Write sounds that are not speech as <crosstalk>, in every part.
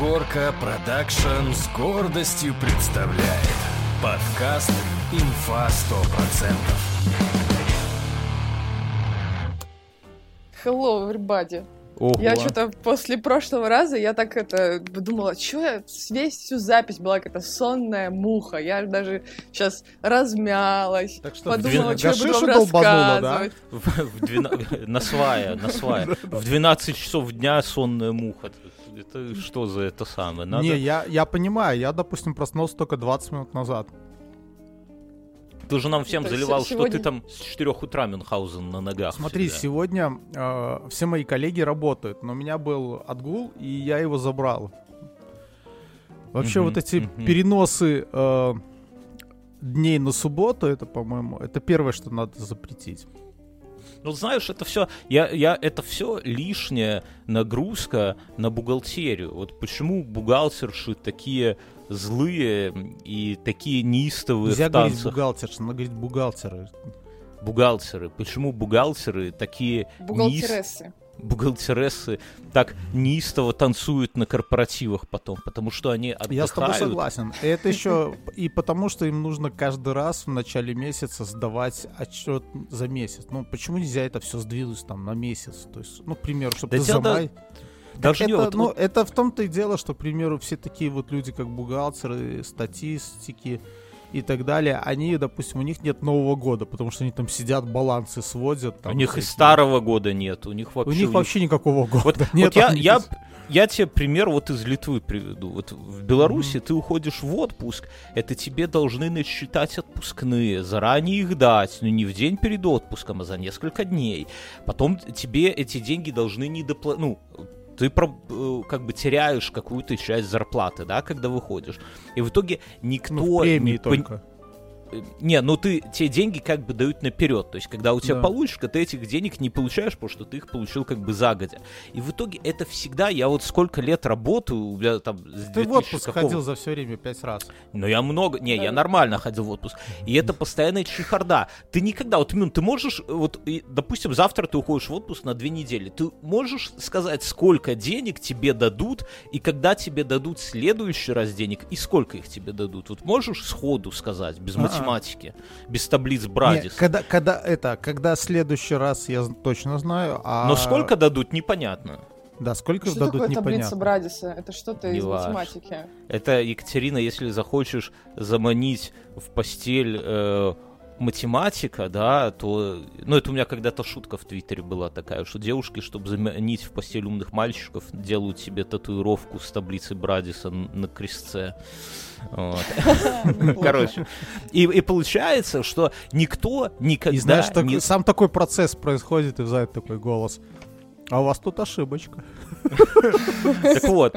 Горка Продакшн с гордостью представляет подкаст «Инфа 100%». Hello, everybody. Ого. Я что-то после прошлого раза, я так это думала, что я весь всю запись была какая-то сонная муха. Я даже сейчас размялась, Так что подумала, что я буду долбанула, да? рассказывать. В- в двена- <laughs> На свая, на свая. <laughs> В 12 часов дня сонная муха. Это что за это самое? Надо... Не, я, я понимаю, я, допустим, проснулся только 20 минут назад. Ты же нам всем То есть заливал, что ты там с 4 утра Мюнхгаузен на ногах. Смотри, всегда. сегодня э, все мои коллеги работают, но у меня был отгул, и я его забрал. Вообще Мгм, вот эти мгм. переносы э, дней на субботу, это, по-моему, это первое, что надо запретить. Ну, знаешь, это все, я, я, это все лишняя нагрузка на бухгалтерию. Вот почему бухгалтерши такие злые и такие неистовые Нельзя в говорить танцах. бухгалтерша, надо говорить бухгалтеры. Бухгалтеры. Почему бухгалтеры такие Бухгалтерессы. Бухгалтерессы так неистово танцуют на корпоративах потом, потому что они отдыхают. Я с тобой согласен. Это еще и потому, что им нужно каждый раз в начале месяца сдавать отчет за месяц. Ну, почему нельзя это все сдвинуть там на месяц? То есть, ну, к примеру, чтобы Да ты за май- Даже это, вот- ну, вот- это в том-то и дело, что, к примеру, все такие вот люди, как бухгалтеры, статистики и так далее, они, допустим, у них нет Нового года, потому что они там сидят, балансы сводят. у там них и старого года нет, у них У вообще... них вообще никакого года Вот, нет. вот я, я, я тебе пример вот из Литвы приведу. Вот в Беларуси ты уходишь в отпуск, это тебе должны насчитать отпускные, заранее их дать, ну не в день перед отпуском, а за несколько дней. Потом тебе эти деньги должны не доплатить, ну, ты про- э, как бы теряешь какую-то часть зарплаты, да, когда выходишь. И в итоге никто... Ну, в премии не только. Э, Не, ну ты, тебе деньги как бы дают наперед. То есть, когда у тебя Да. получишь, ты этих денег не получаешь, потому что ты их получил как бы загодя. И в итоге это всегда, я вот сколько лет работаю, у меня там Ты в 2000 отпуск какого- ходил за все время пять раз. но я много... Не, я Да. нормально ходил в отпуск. И это постоянная чехарда. Ты никогда... Вот, Мюн, ты можешь... Вот, и, допустим, завтра ты уходишь в отпуск на две недели. Ты можешь сказать, сколько денег тебе дадут, и когда тебе дадут следующий раз денег, и сколько их тебе дадут? Вот можешь сходу сказать, без А-а. Математики, без таблиц Не, Брадис? когда, когда это, когда следующий раз я точно знаю, а Но сколько дадут, непонятно. да, сколько Что дадут такое таблица непонятно. Брадиса? Это что-то из Неважно. математики. Это, Екатерина, если захочешь заманить в постель э, математика, да, то... Ну, это у меня когда-то шутка в Твиттере была такая, что девушки, чтобы заманить в постель умных мальчиков, делают себе татуировку с таблицей Брадиса на крестце. Вот. <laughs> Короче. И, и получается, что никто никогда И знаешь, так- не... сам такой процесс происходит, и взять такой голос. А у вас тут ошибочка. Так вот,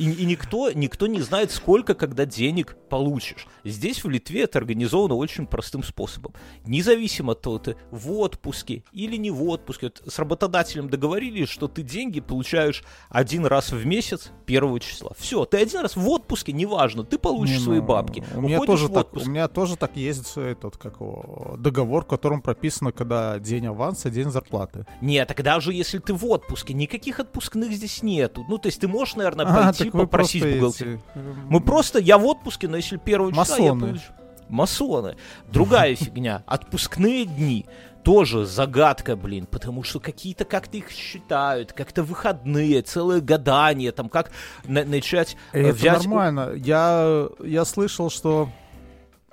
и, и никто, никто не знает, сколько, когда денег получишь. Здесь, в Литве, это организовано очень простым способом. Независимо от того, ты в отпуске или не в отпуске. Вот с работодателем договорились, что ты деньги получаешь один раз в месяц первого числа. Все, ты один раз в отпуске, неважно, ты получишь Не, свои ну, бабки. У меня, тоже так, у меня тоже так есть этот, как его, договор, в котором прописано, когда день аванса, день зарплаты. Нет, тогда же, если ты в отпуске, никаких отпускных здесь нету. Ну, то есть ты можешь, наверное, А, пойти так вы попросить бухгалтера. эти, э, Мы просто, я в отпуске, но если первого числа я Масоны. получу- Масоны. Другая <laughs> фигня. Отпускные дни. Тоже загадка, блин, потому что какие-то как-то их считают, как-то выходные, целое гадание, там как на- начать э, Это взять... нормально. Я, я слышал, что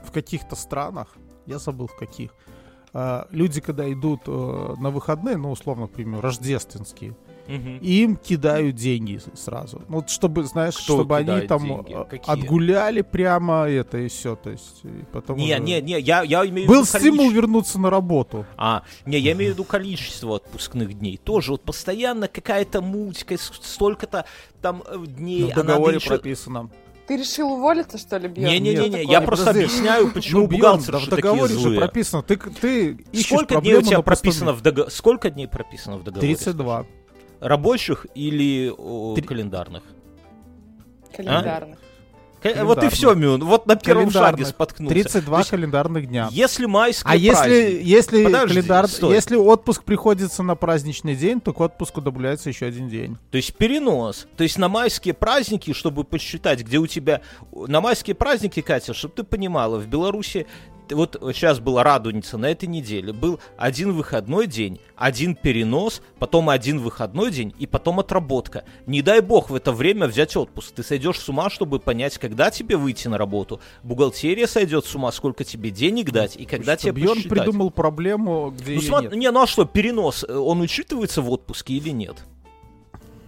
в каких-то странах, я забыл в каких, а, люди, когда идут э, на выходные, ну, условно, к примеру, им кидают деньги сразу. Ну, Вот чтобы, знаешь, Кто чтобы они там деньги? Какие? отгуляли прямо это и все. То есть, и потом Не, уже- не, не, я, я имею в Был виду стимул количество- вернуться на работу. А, не, я имею в <laughs> виду количество отпускных дней. Тоже вот постоянно какая-то муть, столько-то там э, дней. в а надо договоре еще- прописано. Ты решил уволиться, что ли, Бьерн? Не-не-не, я просто Подожди. объясняю, <laughs> почему Ну, бухгалтеры да в такие договоре же прописано. Ты, ты ищешь Сколько дней у тебя прописано в договоре? Сколько дней прописано в договоре? 32. Рабочих или о, Три- календарных? Календарных. К- Вот и все, Мюн. Вот на первом шаге споткнулся. 32 То есть, календарных дня. Если майские А если, праздники- если, Подожди, календар, стой. если отпуск приходится на праздничный день, то к отпуску добавляется еще один день. То есть перенос. То есть на майские праздники, чтобы посчитать, где у тебя... На майские праздники, Катя, чтобы ты понимала, в Беларуси вот сейчас была Радуница на этой неделе. Был один выходной день, один перенос, потом один выходной день и потом отработка. Не дай бог в это время взять отпуск. Ты сойдешь с ума, чтобы понять, когда тебе выйти на работу. Бухгалтерия сойдет с ума, сколько тебе денег дать и когда тебе Бьерн посчитать. придумал проблему, где Ну, сма- нет. не, ну а что, перенос, э, он учитывается в отпуске или нет?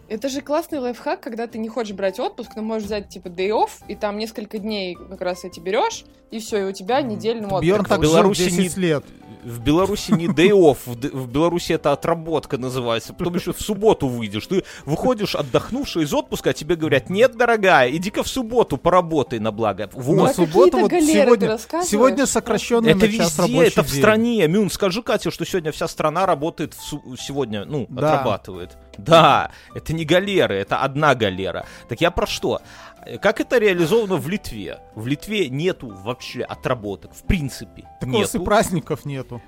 Это же классный лайфхак, когда ты не хочешь брать отпуск, но можешь взять типа day off, и там несколько дней как раз эти берешь, и все, и у тебя недельный отпуск. Бьерн в так жил Беларуси 10 не- лет. В Беларуси не day off, в, в Беларуси это отработка называется. Потом еще в субботу выйдешь. Ты выходишь отдохнувший из отпуска, а тебе говорят, нет, дорогая, иди-ка в субботу поработай на благо. На Ну, а Вот. субботу вот сегодня, сегодня сокращенный Это на час везде, рабочий это в день. стране. Мюн, скажи, Катя, что сегодня вся страна работает в су- сегодня, ну, Да. отрабатывает. Да, это не галеры, это одна галера. Так я про что? Как это реализовано в Литве? В Литве нету вообще отработок, в принципе. Так у вас и нету. праздников нету.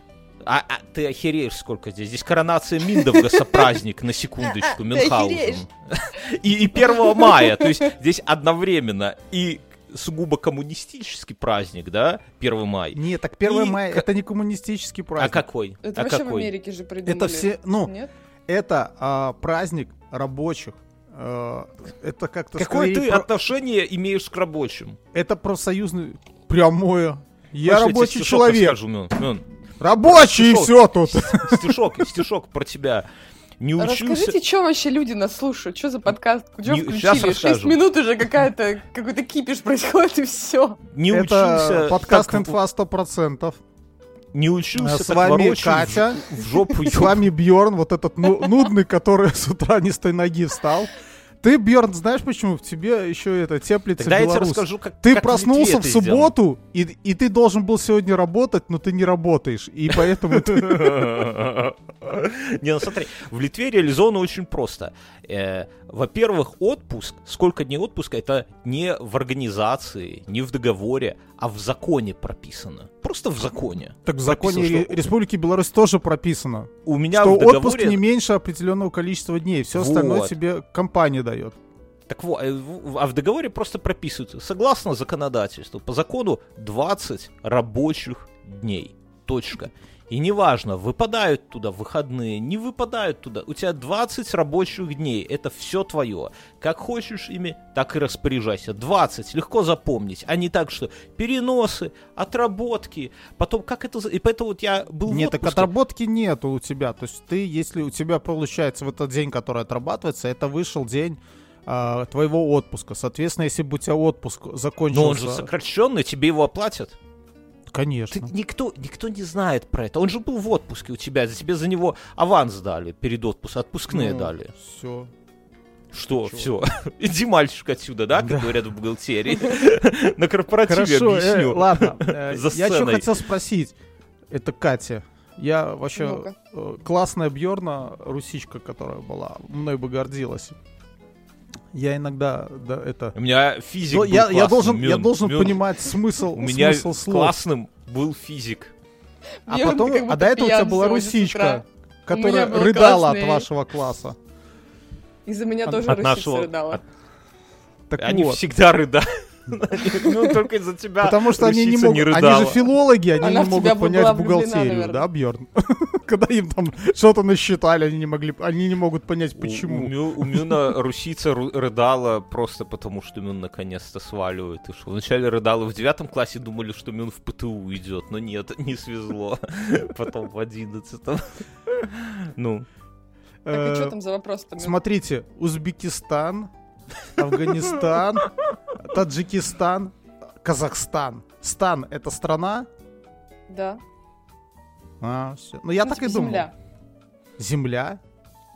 А, а ты охереешь сколько здесь? Здесь коронация Миндовгаса праздник, на секундочку, Мюнхгаузен. И, и 1 мая, то есть здесь одновременно и сугубо коммунистический праздник, да, 1 мая. Нет, так 1 И мая к- это не коммунистический А праздник. какой? Это а вообще в какой? Америке же придумали. Это все, ну, Нет? Это а, праздник рабочих. Э, это как-то Какое ты про- отношение имеешь к рабочим? Это профсоюзный прямое. Я тебе рабочий человек. расскажу, Мюн? Мюн, Рабочий и Стишок. все тут. стишок, стишок про тебя. Не учился... Расскажите, что вообще люди нас слушают? Что за подкаст? Что Не- включили? Шесть расскажу. минут уже какая-то, какой-то кипиш происходит, и все. Не Это учился... подкаст так, «Инфа 100%». Не учился С так вами Катя. в жопу С вами Бьорн, вот этот ну- нудный, который с утра не с той ноги встал. Ты, Бьорн, знаешь почему? В тебе еще это теплится Тогда я тебе белорус. расскажу, как Ты как проснулся в субботу, и, и ты должен был сегодня работать, но ты не работаешь. И поэтому ты... <laughs> Не, ну смотри, в Литве реализовано очень просто. Во-первых, отпуск, сколько дней отпуска, это не в организации, не в договоре, а в законе прописано. Просто в законе. Так в законе Прописано, что Республики Беларусь тоже прописано, У меня что в договоре... отпуск не меньше определенного количества дней. Все остальное Вот. тебе компания дает. Так вот, э, а в договоре просто прописывается, согласно законодательству, по закону 20 рабочих дней. Точка. И неважно, выпадают туда выходные, не выпадают туда. У тебя 20 рабочих дней. Это все твое. Как хочешь ими, так и распоряжайся. 20. Легко запомнить. А не так, что переносы, отработки. Потом, как это... И поэтому вот я был Нет, так отработки нету у тебя. То есть ты, если у тебя получается в этот день, который отрабатывается, это вышел день а, твоего отпуска. Соответственно, если бы у тебя отпуск закончился... Но он же сокращенный, тебе его оплатят. Конечно. Ты- никто, никто не знает про это. Он же был в отпуске у тебя, за тебе за него аванс дали перед отпуском, отпускные дали. Все. Что, все. <laughs> Иди, мальчик, отсюда, да, как Да. говорят в бухгалтерии. <laughs> На корпоративе Хорошо, э, объясню. ладно. э, <laughs> За Я что хотел спросить. Это Катя. Я вообще э, классная Бьорна, русичка, которая была, мной бы гордилась. Я иногда, да, это... У меня физик был я, я должен, я Мюн, должен Мюн. понимать смысл, У меня смысл слов. классным был физик. А Бьёрн, потом, а до этого у тебя была русичка, которая рыдала классный. от вашего класса. Из-за меня От- тоже от русица нашего- рыдала. от- Так Они вот. всегда рыдают. <laughs> Ну, только из-за тебя Потому что они не могут, они же филологи, они не могут понять бухгалтерию, да, Бьорн? <laughs> Когда им там что-то насчитали, они не могли, они не могут понять, почему. У Мюна русица ру- рыдала просто потому, что Мюн наконец-то сваливает. И что вначале рыдала в девятом классе, думали, что Мюн в ПТУ идет, но нет, <laughs> не свезло. Потом в одиннадцатом. Ну, Так и Э, что там за вопрос-то? Мюн? Смотрите, Узбекистан, Афганистан, Таджикистан, Казахстан. Стан — это страна? Да. А, все. Ну, я Ну, так типа и думал. Земля. Земля?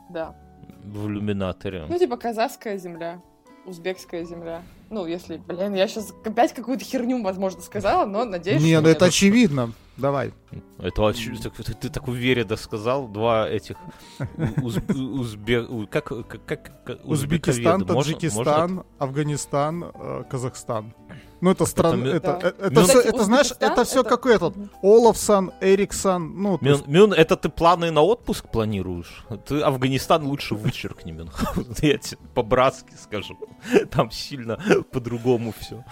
Да. в иллюминаторе. Ну, типа казахская земля, узбекская земля. Ну, если, блин, я сейчас опять какую-то херню, возможно, сказала, но надеюсь, Не, ну это очевидно. Давай. Это вообще- так ты, ты так уверенно сказал, два этих уз- узбе, у- как, как, как, Узбекистан, Таджикистан, можно- Афганистан, э, Казахстан. Ну, это страны, мё- это, Да. это, это, всё- Кстати, это, знаешь, это все это- как этот. Олафсон, Эриксон, ну, Мюн, есть- Мюн, это ты планы на отпуск планируешь? Ты Афганистан лучше вычеркни, Мюнхгаузен. <laughs> Я тебе по-братски скажу. Там сильно по-другому все.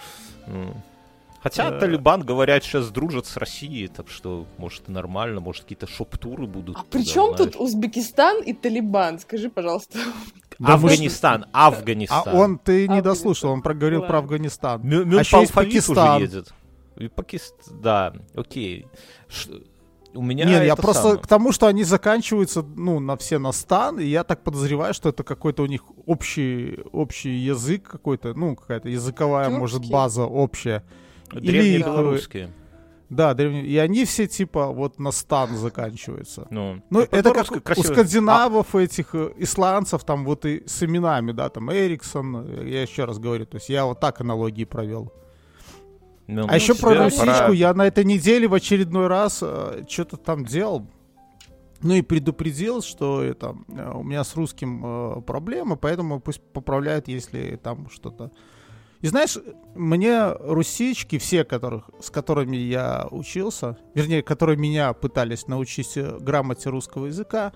Хотя Э. Талибан, говорят, сейчас дружат с Россией, так что, может, и нормально, может, какие-то шоп-туры будут. А туда, при чем тут знаешь. Узбекистан и Талибан? Скажи, пожалуйста. Да, может- Афганистан, Афганистан. А он, ты не Афганистан. дослушал, он проговорил про. Афганистан. Мю- А еще есть Пакистан. едет. И Пакистан, да, окей. Ш- У меня Нет, я это просто самое. к тому, что они заканчиваются, ну, на все на стан, и я так подозреваю, что это какой-то у них общий, общий язык какой-то, ну, какая-то языковая, может, Тюркский. база общая. Древние их, э, белорусские. Да, древние. И они все, типа, вот на стан заканчиваются. Ну, Ну, а это как по-русски у красиво. скандинавов этих, э, исландцев, там вот и с именами, да, там Эриксон, э, я еще раз говорю, то есть я вот так аналогии провел. Ну, А еще тебе про пора- русичку я на этой неделе в очередной раз что-то там делал. Ну и предупредил, что это э, у меня с русским э, проблемы, поэтому пусть поправляют, если там что-то. И знаешь, мне русички, все, которых, с которыми я учился, вернее, которые меня пытались научить э, грамоте русского языка,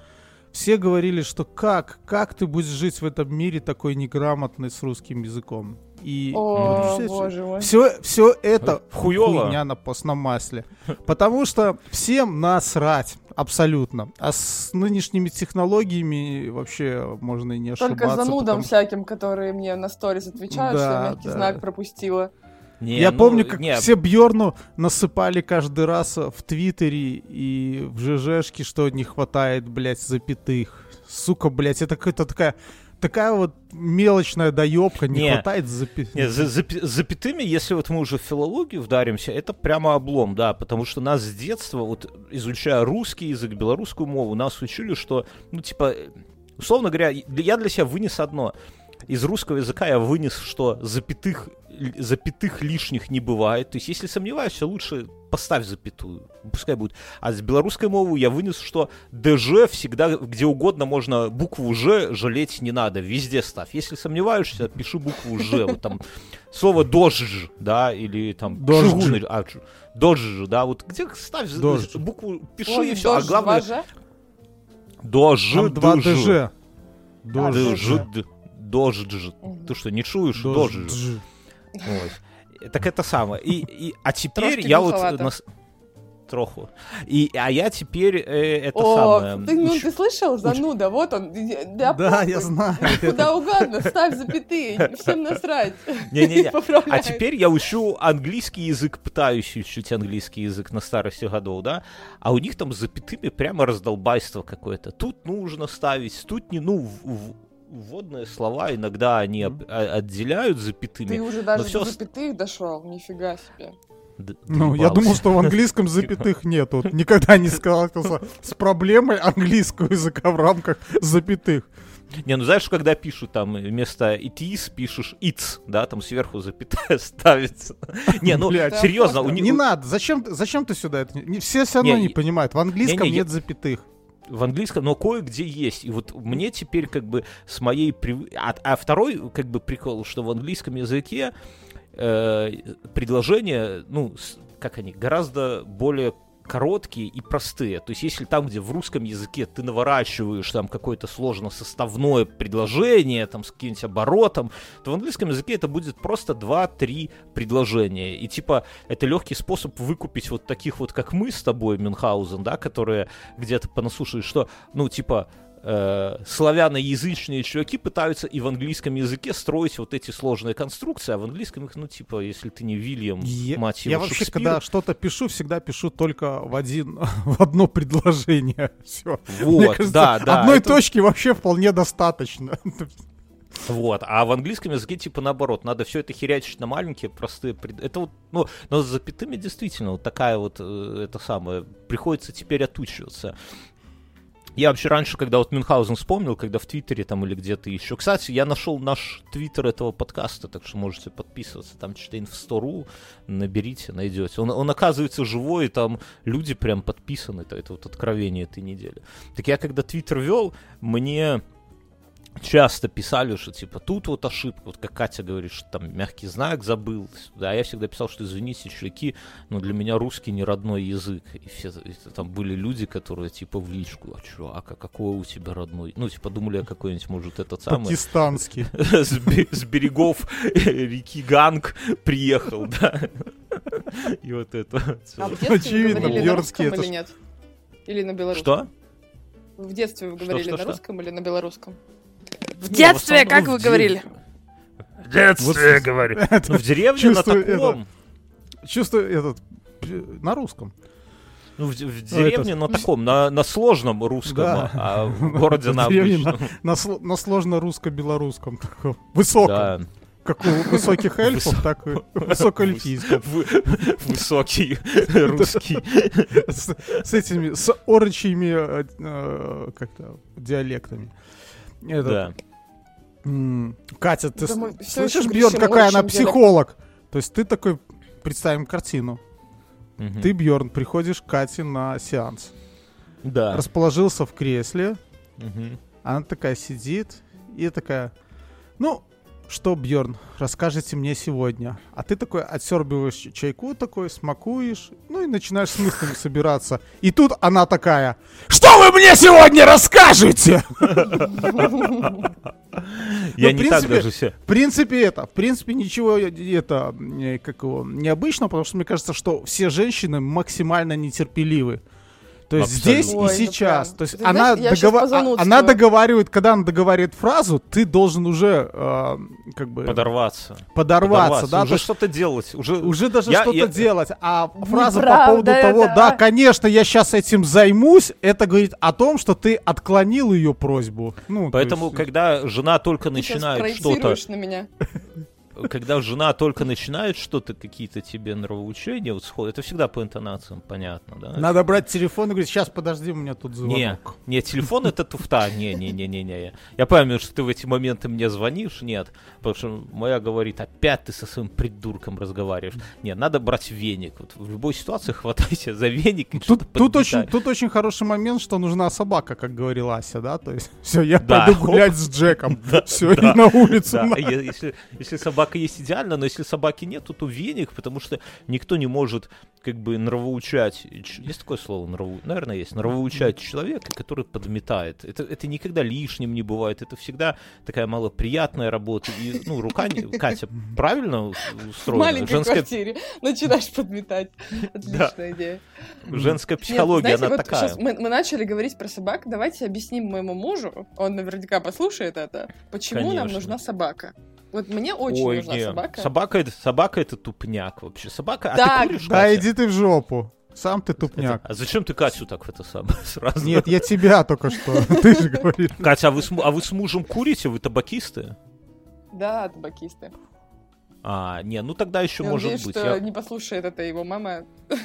все говорили, что как, как ты будешь жить в этом мире такой неграмотный с русским языком. И О, все- боже мой. все, все это хуйня на постном масле. Потому что всем насрать абсолютно. А с нынешними технологиями вообще можно и не ошибаться. Только занудам потому- всяким, которые мне на сторис отвечают, что Да, я мягкий да. знак пропустила. Не, Я ну, помню, как не, все Бьорну насыпали каждый раз в Твиттере и в ЖЖшке, что не хватает, блядь, запятых. Сука, блядь, это какая-то такая такая вот мелочная доебка, не, Не. хватает запятых. Не, за, запи- запятыми, если вот мы уже в филологию вдаримся, это прямо облом, да, потому что нас с детства, вот изучая русский язык, белорусскую мову, нас учили, что, ну, типа, условно говоря, я для себя вынес одно. Из русского языка я вынес, что запятых, запятых лишних не бывает. То есть, если сомневаешься, лучше поставь запятую, пускай будет. А с белорусской мовы я вынес, что ДЖ всегда где угодно можно букву Ж жалеть не надо, везде ставь. Если сомневаешься, пиши букву Ж, вот там слово дождж, да, или там Дождж. а, дождж, да, вот где ставь Дождж. букву, пиши Ой, и все, а главное дождж, два дождж. ДЖ. Дождж. Дождж. Ты что, не чуешь? Дождж. Вот. Так это самое. И, и, а теперь Трошки я вот... нас- Троху. И, а я теперь э, это О, самое... ты, ну, уч- ты слышал? Зануда, вот он. Да, Да, я знаю. <laughs> Куда угодно, ставь запятые, всем насрать. Не-не-не. <laughs> А теперь я учу английский язык, пытаюсь учить английский язык на старости годов, да? А у них там с запятыми прямо раздолбайство какое-то. Тут нужно ставить, тут не, ну, в- в- вводные слова иногда они отделяют запятыми. Ты уже даже до запятых дошел, нифига себе. Д- Ну, я думал, что в английском <laughs> запятых нет. Вот никогда не сталкивался с проблемой английского языка в рамках запятых. Не, ну знаешь, когда пишут там вместо it is пишешь it's, да, там сверху запятая <laughs> ставится. Не, ну Блядь. серьезно, у Не надо. Зачем, ты- зачем ты сюда это? Все все равно Не, понимают. В английском нет запятых. В английском, но кое-где есть. И вот мне теперь как бы с моей... прив- А, а второй как бы прикол, что в английском языке э, предложения, ну, как они, гораздо более короткие и простые. То есть, если там, где в русском языке ты наворачиваешь там какое-то сложно составное предложение, там с каким-нибудь оборотом, то в английском языке это будет просто 2-3 предложения. И типа это легкий способ выкупить вот таких вот, как мы с тобой, Мюнхгаузен, да, которые где-то понаслушали, что, ну, типа, э, славяноязычные чуваки пытаются и в английском языке строить вот эти сложные конструкции, а в английском их, ну, типа, если ты не Вильям, Я, мать его, я вообще, когда что-то пишу, всегда пишу только в один, <laughs> в одно предложение. <laughs> Все. вот, да, да. Одной это- точки вообще вполне достаточно. <laughs> Вот, а в английском языке типа наоборот, надо все это херячить на маленькие, простые. пред- Это вот, ну, но с запятыми действительно вот такая вот, э, это самое, приходится теперь отучиваться. Я вообще раньше, когда вот Мюнхгаузен вспомнил, когда в Твиттере там или где-то еще. Кстати, я нашел наш Твиттер этого подкаста, так что можете подписываться. Там что-то инф100.ру, наберите, найдете. Он, он оказывается живой, и там люди прям подписаны. Это, это вот откровение этой недели. Так я когда Твиттер вел, мне часто писали, что типа тут вот ошибка, вот как Катя говорит, что там мягкий знак забыл, да, я всегда писал, что извините, чуваки, но для меня русский не родной язык, и все, и там были люди, которые типа в личку, а чувак, а какой у тебя родной, ну типа думали, а какой-нибудь может этот самый Пакистанский. <laughs> с, бе- с берегов реки Ганг приехал, да, и вот это. А вы Очевидно, Бьернский русском это или нет? Или на белорусском? Что? В детстве вы говорили на русском или на белорусском? В Ну, детстве, в как вы говорили? В детстве, говорю. <laughs> Ну, в деревне на таком. Чувствую этот п- на русском. Ну, в, в Ну, деревне это- на таком, на, на сложном русском, Да. а в городе <laughs> на обычном. На, сло- на сложно русско-белорусском таком. Высоком. Да. Как у высоких эльфов, так и <laughs> высокоэльфийском. Вы- Высокий русский. С, этими, с орочьими э, э, как-то диалектами. Это, Да. М, Катя, ты Да с- мы всё слышишь, Бьерн, кричим какая она психолог? То есть ты такой, представим картину. Мгм. Ты, Бьорн, приходишь к Кате на сеанс. Да. Расположился в кресле, Мгм. она такая сидит и такая, ну, что, Бьорн, расскажите мне сегодня. А ты такой отсербиваешь чайку такой, смакуешь, ну и начинаешь с мыслями собираться. И тут она такая, что вы мне сегодня расскажете? <laughs> Я Ну, не так даже все. В принципе, это, в принципе, ничего э, это, э, как его, необычного, потому что мне кажется, что все женщины максимально нетерпеливы. То есть Абсолютно. здесь Ой, и ну сейчас. прям. То есть Ты она, знаешь, догова- а- она договаривает, когда она договаривает фразу, ты должен уже э, как бы Подорваться. подорваться, да, то Уже что-то делать. Уже, уже даже Я- что-то я- делать. А фраза по Неправда поводу того, это. да, конечно, я сейчас этим займусь, это говорит о том, что ты отклонил ее просьбу. Ну, то Поэтому, есть- когда жена только Ты начинает что-то на меня. Когда жена только начинает что-то, какие-то тебе нравоучения, вот сход, это всегда по интонациям понятно, да? Надо брать телефон и говорить, сейчас, подожди, у меня тут звонок. Не, не, телефон это туфта, не, не, не, не, не. Я понимаю, что ты в эти моменты мне звонишь, нет, потому что моя говорит, опять ты со своим придурком разговариваешь. Нет, надо брать веник. Вот в любой ситуации хватайся за веник и Тут, тут, очень, тут очень хороший момент, что нужна собака, как говорила Ася, да? То есть, все, я Да. пойду гулять с Джеком. <laughs> Да, все, да, и на улицу. Да, если, если собака есть идеально, но если собаки нет, то, то веник, потому что никто не может как бы нравоучать. Есть такое слово? Нраву... Наверное, есть. Нравоучать человека, который подметает. Это, это никогда лишним не бывает. Это всегда такая малоприятная работа. И, ну, рука... Катя, правильно В устроена? маленькой Женская, квартире начинаешь подметать. Отличная идея. женская Нет, психология, знаете, она вот такая. мы, мы начали говорить про собак. Давайте объясним моему мужу, он наверняка послушает это, почему нам Конечно. нужна собака. Вот мне очень Ой, нужна не. собака. Собака это, собака это тупняк вообще. Собака. А Так. ты куришь, Да, Катя? иди ты в жопу. Сам ты Это- тупняк. А зачем ты Катю так в это самое <laughs> сразу? Нет, я тебя только что. <laughs> Ты же говоришь. Катя, а вы, с, а вы с мужем курите? Вы табакисты? Да, табакисты. А, не, ну тогда еще Я может надеюсь, быть. что Я- не послушает это его мама. <laughs>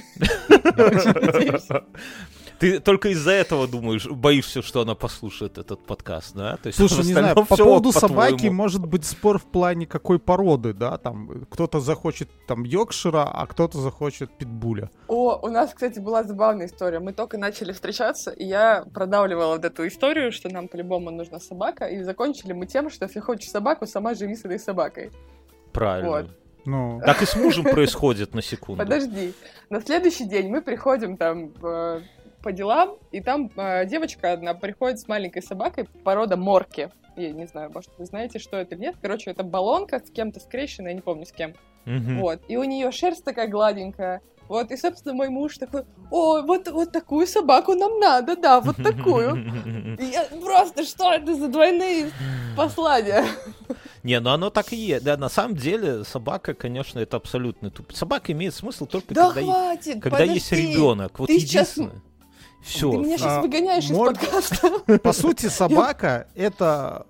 Ты только из-за этого думаешь, боишься, что она послушает этот подкаст, да? То есть Слушай, не знаю, по поводу ок, собаки по-твоему. может быть спор в плане какой породы, да, там кто-то захочет там Йоркшира, а кто-то захочет Питбуля. О, у нас, кстати, была забавная история. Мы только начали встречаться, и я продавливала вот эту историю, что нам по-любому нужна собака, и закончили мы тем, что если хочешь собаку, сама живи с этой собакой. Правильно. Вот. Ну, Так и с мужем происходит на секунду. Подожди. На следующий день мы приходим там э, по делам, и там э, девочка одна приходит с маленькой собакой порода морки. Я не знаю, может, вы знаете, что это или нет. Короче, это баллонка с кем-то скрещенная, я не помню с кем. Мгм. Вот. И у нее шерсть такая гладенькая. Вот, и, собственно, мой муж такой, о, вот, вот такую собаку нам надо, да, вот такую. <laughs> Я просто, что это за двойные послания? Не, ну оно так и есть. Да, на самом деле собака, конечно, это абсолютно туп. Собака имеет смысл только Да когда, е- хватит, когда есть подожди. ребенок. Вот Ты сейчас- единственное. Ты Все. меня сейчас А, выгоняешь из мор- подкаста. <laughs> по сути, собака это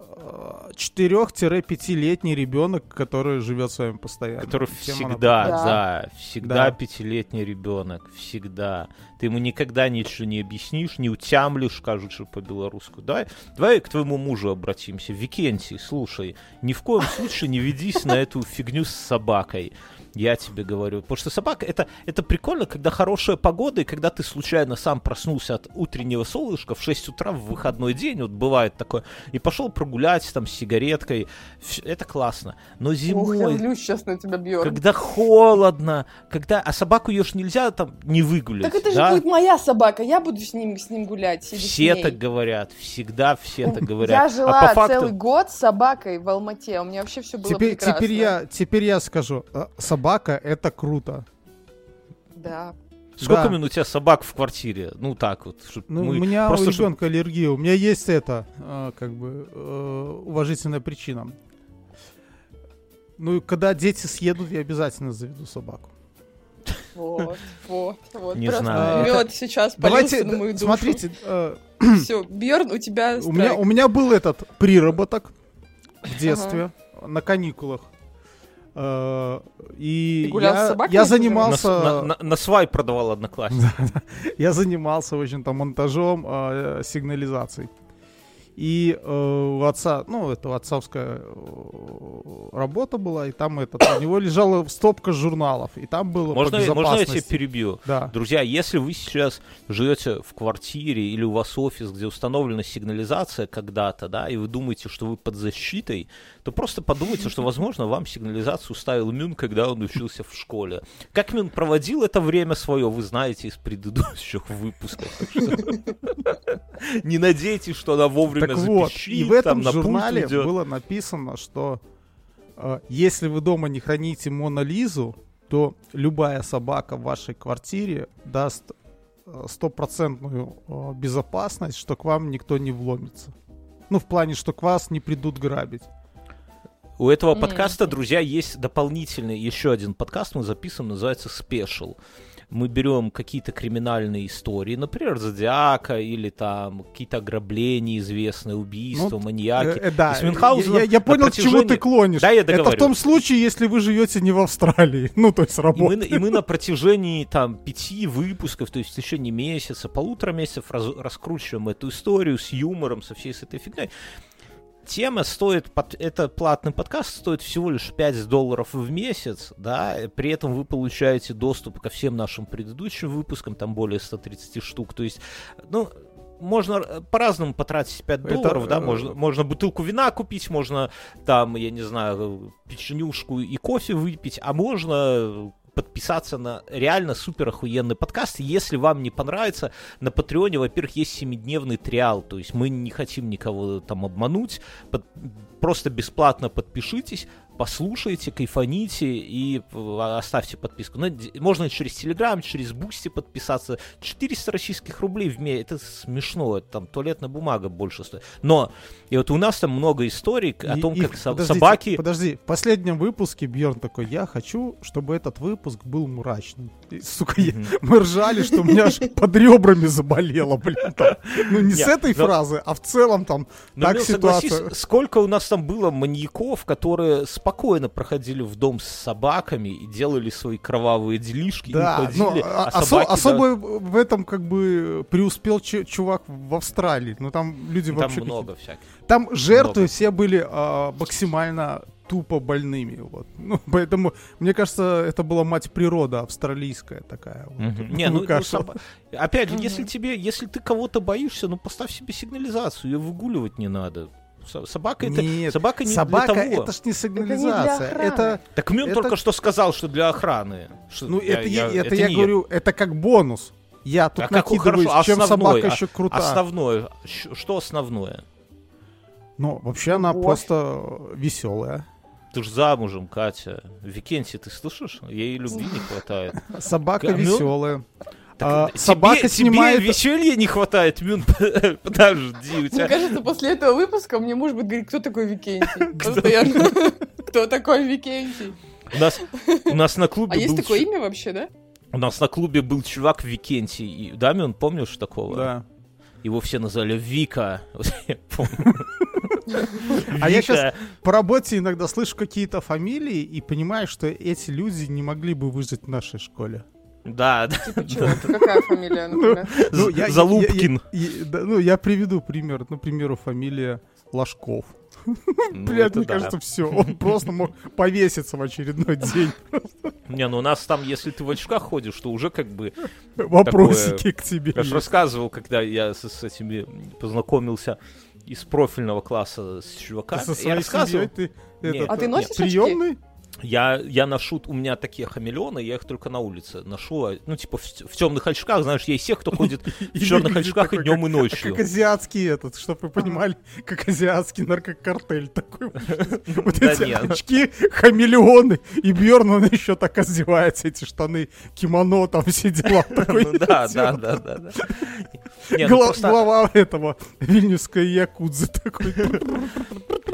4-5-летний ребенок, который живет с вами постоянно. Который она всегда, Да. да, всегда Да. пятилетний ребенок, всегда. ты ему никогда ничего не объяснишь, не утямлишь, скажут же по-белорусски. Давай, давай к твоему мужу обратимся. Викентий, слушай, ни в коем случае не ведись на эту фигню с собакой. Я тебе говорю. Потому что собака, это, это прикольно, когда хорошая погода, и когда ты случайно сам проснулся от утреннего солнышка в 6 утра в выходной день, вот бывает такое, и пошел прогулять там с сигареткой. Это классно. Но зимой... Ох, я злюсь сейчас на тебя, Бьерн. Когда холодно, когда... А собаку ее ж нельзя там не выгулять, Так это же да? будет моя собака, я буду с ним, с ним гулять. Все ней. так говорят, всегда все так говорят. Я а жила по факту... целый год с собакой в Алмате, у меня вообще все было Теперь, прекрасно. теперь, я, теперь я скажу. э, Собака — это круто. Да. Сколько Да. минут у тебя собак в квартире? Ну так вот. чтоб Ну, мы у меня просто у чтоб- ребенка аллергия. У меня есть это, э, как бы, э, уважительная причина. Ну, и когда дети съедут, я обязательно заведу собаку. Вот, вот, вот. Не Просто знаю. мед сейчас Давайте, полился на мою душу. смотрите, э, <clears throat> Все, Бьерн, у тебя у меня, у меня был этот приработок в детстве на каникулах. Э, И Ты гулял с я, собакой я на на, занимался, на- на- на свай продавал одноклассник. <laughs> я занимался, в общем-то, монтажом э, сигнализаций. И э, у отца, ну, это отцовская э, работа была, и там этот, у него лежала стопка журналов, и там было Можно, по я- можно я тебя безопасности. перебью? Да. Друзья, если вы сейчас живете в квартире или у вас офис, где установлена сигнализация когда-то, да, и вы думаете, что вы под защитой, то просто подумайте, что, возможно, вам сигнализацию ставил Мюн, когда он учился в школе. Как Мюн проводил это время свое, вы знаете из предыдущих выпусков. Не надейтесь, что она вовремя запищит, и в этом журнале было написано, что э, если вы дома не храните Мона Лизу, то любая собака в вашей квартире даст э, стопроцентную э, безопасность, что к вам никто не вломится. Ну, в плане, что к вас не придут грабить. У этого подкаста, друзья, есть дополнительный еще один подкаст, мы записываем, называется «Спешл». Мы берем какие-то криминальные истории, например, Зодиака или там какие-то ограбления известные, убийства, Ну, маньяки. Э, э, да, я, я понял, к чему протяжении- ты клонишь. Да, я Это в договорю. том случае, если вы живете не в Австралии. <laughs> Ну, то есть И мы, работаете. и мы на протяжении там пяти выпусков, то есть в течение месяца, полутора месяцев раз- раскручиваем эту историю с юмором, со всей с этой фигней. Тема стоит, это платный подкаст, стоит всего лишь 5 долларов в месяц, да, при этом вы получаете доступ ко всем нашим предыдущим выпускам, там более 130 штук, то есть, ну, можно э, по-разному потратить 5 Это, долларов, да, э, можно, можно бутылку вина купить, можно там, я не знаю, печенюшку и кофе выпить, а можно подписаться на реально супер охуенный подкаст. Если вам не понравится, на Патреоне, во-первых, есть семидневный trial, то есть мы не хотим никого там обмануть, под- просто бесплатно подпишитесь, послушайте, кайфаните и э, оставьте подписку. Д- можно через Телеграм, через Бусти подписаться. 400 российских рублей в месяц, это смешно, это там туалетная бумага больше стоит. Но, и вот у нас там много историй о И- том, и как подождите, собаки... Подожди, в последнем выпуске Бьерн такой, я хочу, чтобы этот выпуск был мрачным. И, сука, я- Мгм. мы ржали, что у меня аж под ребрами заболело, блин. там. Ну, не с этой но- фразы, а в целом там Но, так ситуация. сколько у нас там было маньяков, которые спокойно проходили в дом с собаками и делали свои кровавые делишки и Да, уходили, но а а- осо- собаки, да, особо в этом как бы преуспел чу- чувак в Австралии. Ну там люди там вообще... много всяких. Там жертвы много. все были а, максимально тупо больными. Вот. <laughs> Ну, поэтому, мне кажется, это была мать природа австралийская такая. вот. Мгм. Не, ну, ну, соба- опять же, Мгм. если тебе, если ты кого-то боишься, ну поставь себе сигнализацию, ее выгуливать не надо. Со- Собака это, Нет, собака не собака для того. это ж не не сигнализация. охраны. Это, Так Мюн это- только что сказал, что для охраны. Что- ну, это, я, это, не я говорю, это как бонус. Я тут А какой- накидываюсь, хорошо, чем основной, собака а- еще крута. Основное, что основное? Ну, вообще она Любовь. просто веселая. Ты ж замужем, Катя. Викенти, ты слышишь? Ей любви не хватает. Собака веселая. Так, А, тебе- собака тебе снимает- веселья не хватает, Мюн. <laughs> Подожди, у Мне тебя... кажется, после этого выпуска мне муж будет говорить, кто такой Викентий. <laughs> Постоянно. <laughs> Кто такой Викентий? У нас, у нас на клубе А есть был такое имя вообще, да? У нас на клубе был чувак Викентий. И, да, Мюн, помнишь такого? Да. Его все назвали Вика. Я помню. А я щас- По работе иногда слышу какие-то фамилии и понимаю, что эти люди не могли бы выжить в нашей школе. Да, да. Типа чего? Какая фамилия, например? <laughs> Ну, я- я- Залупкин. я- я- да, Ну, я приведу пример. Ну, к примеру, фамилия Ложков. Ну, <laughs> Блядь, мне да. кажется, все. Он <laughs> просто мог повеситься в очередной день. Не, ну у нас там, если ты в очках ходишь, то уже как бы... Вопросики к тебе. Я же рассказывал, когда я с, с этими познакомился из профильного класса с Ты чуваками. со я своей рассказывал, ты Нет. А ты э, носишь очки? приемный? Я, я ношу, у меня такие хамелеоны, я их только на улице ношу, а, ну, типа, в, темных очках, знаешь, есть всех, кто ходит <laughs> в черных очках и днем и Как ночью. азиатский этот, чтобы вы понимали, как азиатский наркокартель такой. <laughs> Вот эти очки, хамелеоны, и Бьерн, он еще так одевается, эти штаны, кимоно, там все дела. <laughs> Ну да, да, да, да. ну Глава этого вильнюсской якудзы такой.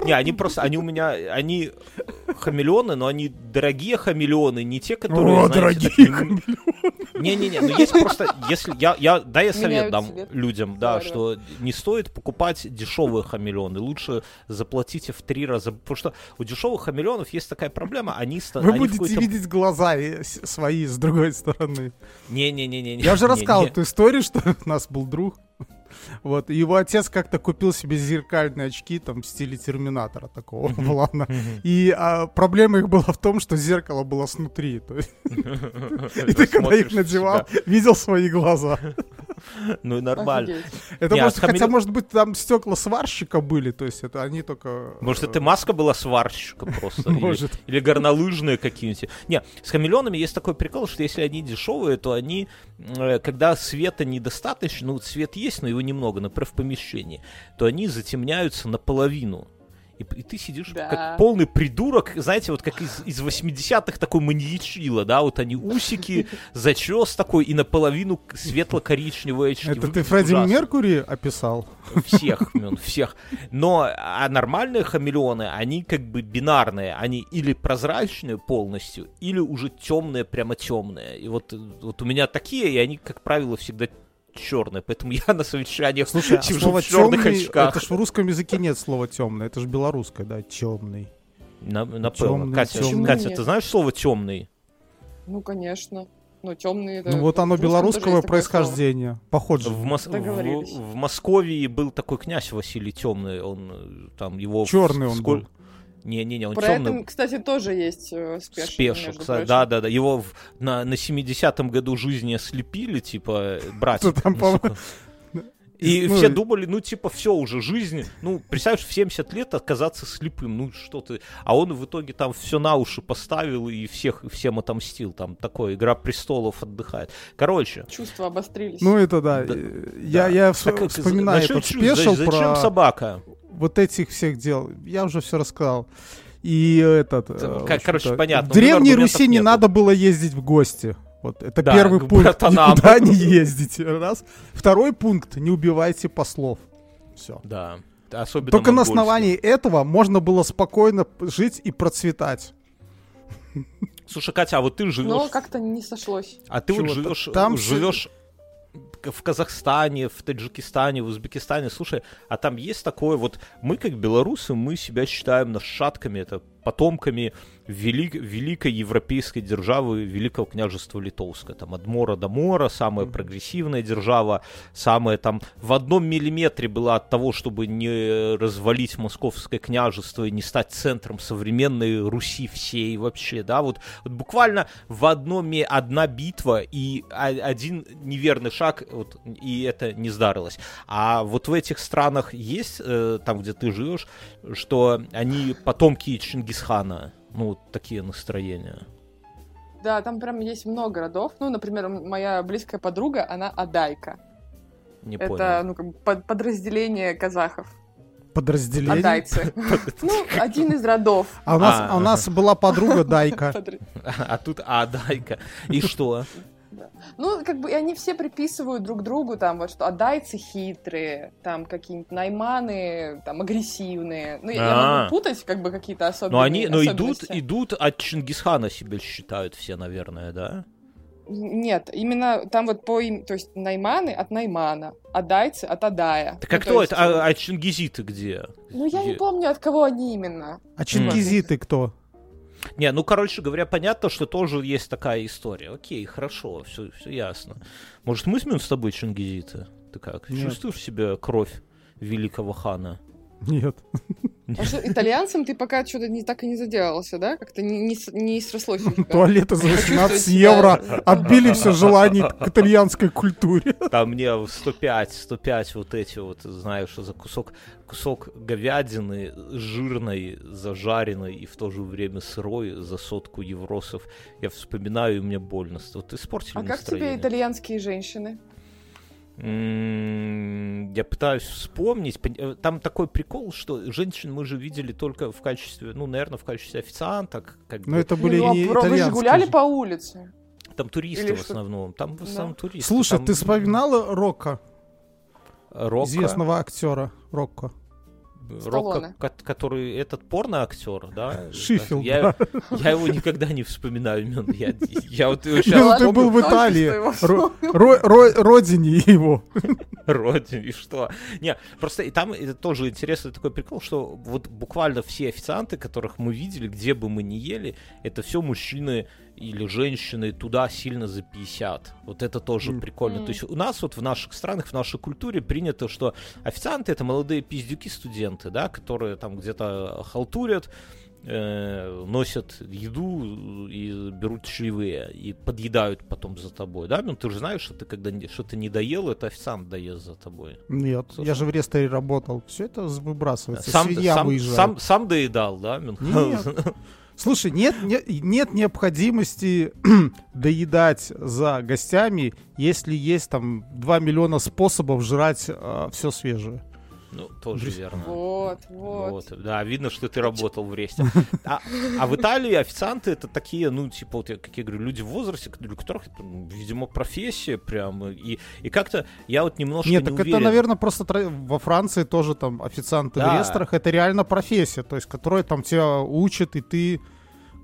Не, они просто, они у меня, они хамелеоны, но они дорогие хамелеоны, не те, которые, О, знаете, дорогие такие- хамелеоны. Не-не-не, ну есть просто, если я, я, да, я совет Меняют дам цвет. людям, да, Давай, что не стоит покупать дешевые хамелеоны, лучше заплатите в три раза, потому что у дешевых хамелеонов есть такая проблема, они, ста- Вы они в будете какой-то- видеть глаза с- свои с другой стороны. Не-не-не-не. Я уже не, рассказал не. эту историю, что у нас был друг. Вот, и его отец как-то купил себе зеркальные очки, там, в стиле Терминатора такого плана. И а, проблема их была в том, что зеркало было снутри. <laughs> <laughs> И ты, когда их надевал, видел свои глаза. <laughs> <laughs> Ну и нормально. Это а просто, хамеле- хотя, может быть, там стекла сварщика были, то есть это они только... Может, э, это маска была сварщика просто? <laughs> или- Может. Или горнолыжные какие-нибудь. Не, с хамелеонами есть такой прикол, что если они дешевые, то они, э, когда света недостаточно, ну, свет есть, но его немного, например, в помещении, то они затемняются наполовину. И, и ты сидишь Да. как полный придурок, знаете, вот как из, из 80-х такой маньячило, да, вот они усики, <laughs> зачес такой и наполовину светло-коричневые очки. Это ты Фредди. Меркури описал? Всех, <laughs> всех. Но а нормальные хамелеоны, они как бы бинарные. Они или прозрачные полностью, или уже темные, прямо темные. И вот, вот у меня такие, и они, как правило, всегда черные. Поэтому <laughs> я на совещаниях Слушай, а сижу слово в черных темный, очках. это ж в русском языке нет слова темный, это же белорусское, да, темный. На- Напевно. Темный, Катя, темный. Катя, ты знаешь слово темный? Ну, конечно. Ну, темные. Ну вот оно белорусского слово. происхождения. Похоже. В, Мос- в, в Московии был такой князь Василий Темный. Он э, там его... в- Черный он сколь- был. Не-не-не, он Про темный. это, кстати, тоже есть э, special. Special, между кстати, прочим. да, да, да. Его в- на, на 70-м году жизни ослепили, типа, братья. Что там, по- И Ну, все думали, ну, типа, все уже, жизнь. Ну, представь, в 70 лет отказаться слепым, ну, что ты. А он в итоге там все на уши поставил и всех, всем отомстил. Там такое, Игра престолов отдыхает. Короче. Чувства обострились. Ну это да. Да. э, Я, да. я Так, вспоминаю насчет этот special Зачем про собака? вот этих всех дел. Я уже все рассказал. И этот... э, как, короче, понятно, В Древней Руси не нету. надо было ездить в гости. Вот это Да, первый к пункт. братанам. <laughs> Никуда не ездите. Раз. Второй пункт. Не убивайте послов. Все. Да. Особенно Только на основании этого можно было спокойно жить и процветать. Слушай, Катя, а вот ты живешь... Но как-то не сошлось. А ты вот Чего-то живешь, там живешь в Казахстане, в Таджикистане, в Узбекистане. Слушай, а там есть такое вот... Мы, как белорусы, мы себя считаем нашатками, это потомками велик- великой европейской державы, Великого княжества Литовского. Там от мора до мора, самая прогрессивная держава, самая там в одном миллиметре была от того, чтобы не развалить московское княжество и не стать центром современной Руси всей вообще, да, вот, вот буквально в одном одна битва и один неверный шаг, вот, и это не сдарилось. А вот в этих странах есть, э, там, где ты живешь, что они потомки Чингисхана, ну, вот такие настроения. Да, там прям есть много родов. Ну, например, моя близкая подруга, она Адайка. Не Это, понял. ну, как бы под- подразделение казахов. Подразделение. Адайцы. <laughs> Ну, один из родов. А у нас, А. была подруга <laughs> Дайка. А тут, а, дай-ка. И что? Ну, как бы, и они все приписывают друг другу, там, вот что адайцы хитрые, там, какие-нибудь найманы, там, агрессивные. Ну, я, я А. могу путать, как бы, какие-то особенные Но они, но идут, идут от Чингисхана себя считают все, наверное, да? Нет, именно там вот по им... То есть найманы от наймана, адайцы от адая. Так Ну, а то кто есть, это? А, а чингизиты где? Ну, я не Где? помню, от кого они именно. А чингизиты кто? Не, ну, короче говоря, понятно, что тоже есть такая история. Окей, хорошо, все, все ясно. Может, мы с тобой Чингизита? Ты как, Нет. чувствуешь себя кровь великого хана? Нет. А что, итальянцам ты пока что-то не, так и не заделался, да? Как-то не, не, не срослось. Туалеты за 18 Почувствовать себя- евро отбили все желание к итальянской культуре. Там мне в 105, 105 вот эти вот, знаешь, за кусок, кусок говядины жирной, зажаренной и в то же время сырой за сотку евросов. Я вспоминаю, и мне больно. Вот испортили А как тебе итальянские женщины? Я пытаюсь вспомнить. Э, Там такой прикол, что женщин мы же видели только в качестве, ну, наверное, в качестве официанток. Как Но бы. это были ну, а не вы же гуляли же. по улице. Там туристы или в основном. Там в Да. основном туристы. Слушай, Там ты вспоминала Рокко, Рокко, известного актера Рокко? Сталлоне. ко- который этот порно-актер, да? Шифилд, Я, я его никогда не вспоминаю имен. Я, я вот его Ну, сейчас ты был в Италии, ро- ро- ро- родине его. родине, и что? Не, просто и там это тоже интересный такой прикол, что вот буквально все официанты, которых мы видели, где бы мы ни ели, это все мужчины или женщины туда сильно за 50. Вот это тоже М. прикольно. М. То есть у нас вот в наших странах, в нашей культуре принято, что официанты это молодые пиздюки-студенты, да, которые там где-то халтурят, э, носят еду и берут чаевые и подъедают потом за тобой, да? Ну ты же знаешь, что ты когда что ты не доел, это официант доест за тобой. Нет, Слушай. я же в ресторане работал. Все это выбрасывается. Сам, Свинья сам, выезжает. сам, сам доедал, да, Мюнхгаузен? <laughs> Слушай, нет, нет, нет необходимости <clears throat> доедать за гостями, если есть там 2 миллиона способов жрать все свежее. Ну, тоже Блин. верно. Вот, вот. Вот, да, видно, что ты работал в ресте. А, а в Италии официанты это такие, ну, типа, вот я, как я говорю, люди в возрасте, для которых это, ну, видимо, профессия прям. И, и как-то я вот немножко Нет, не так это, уверен. наверное, просто во Франции тоже там официанты в Да. ресторах, это реально профессия, то есть, которая там тебя учат, и ты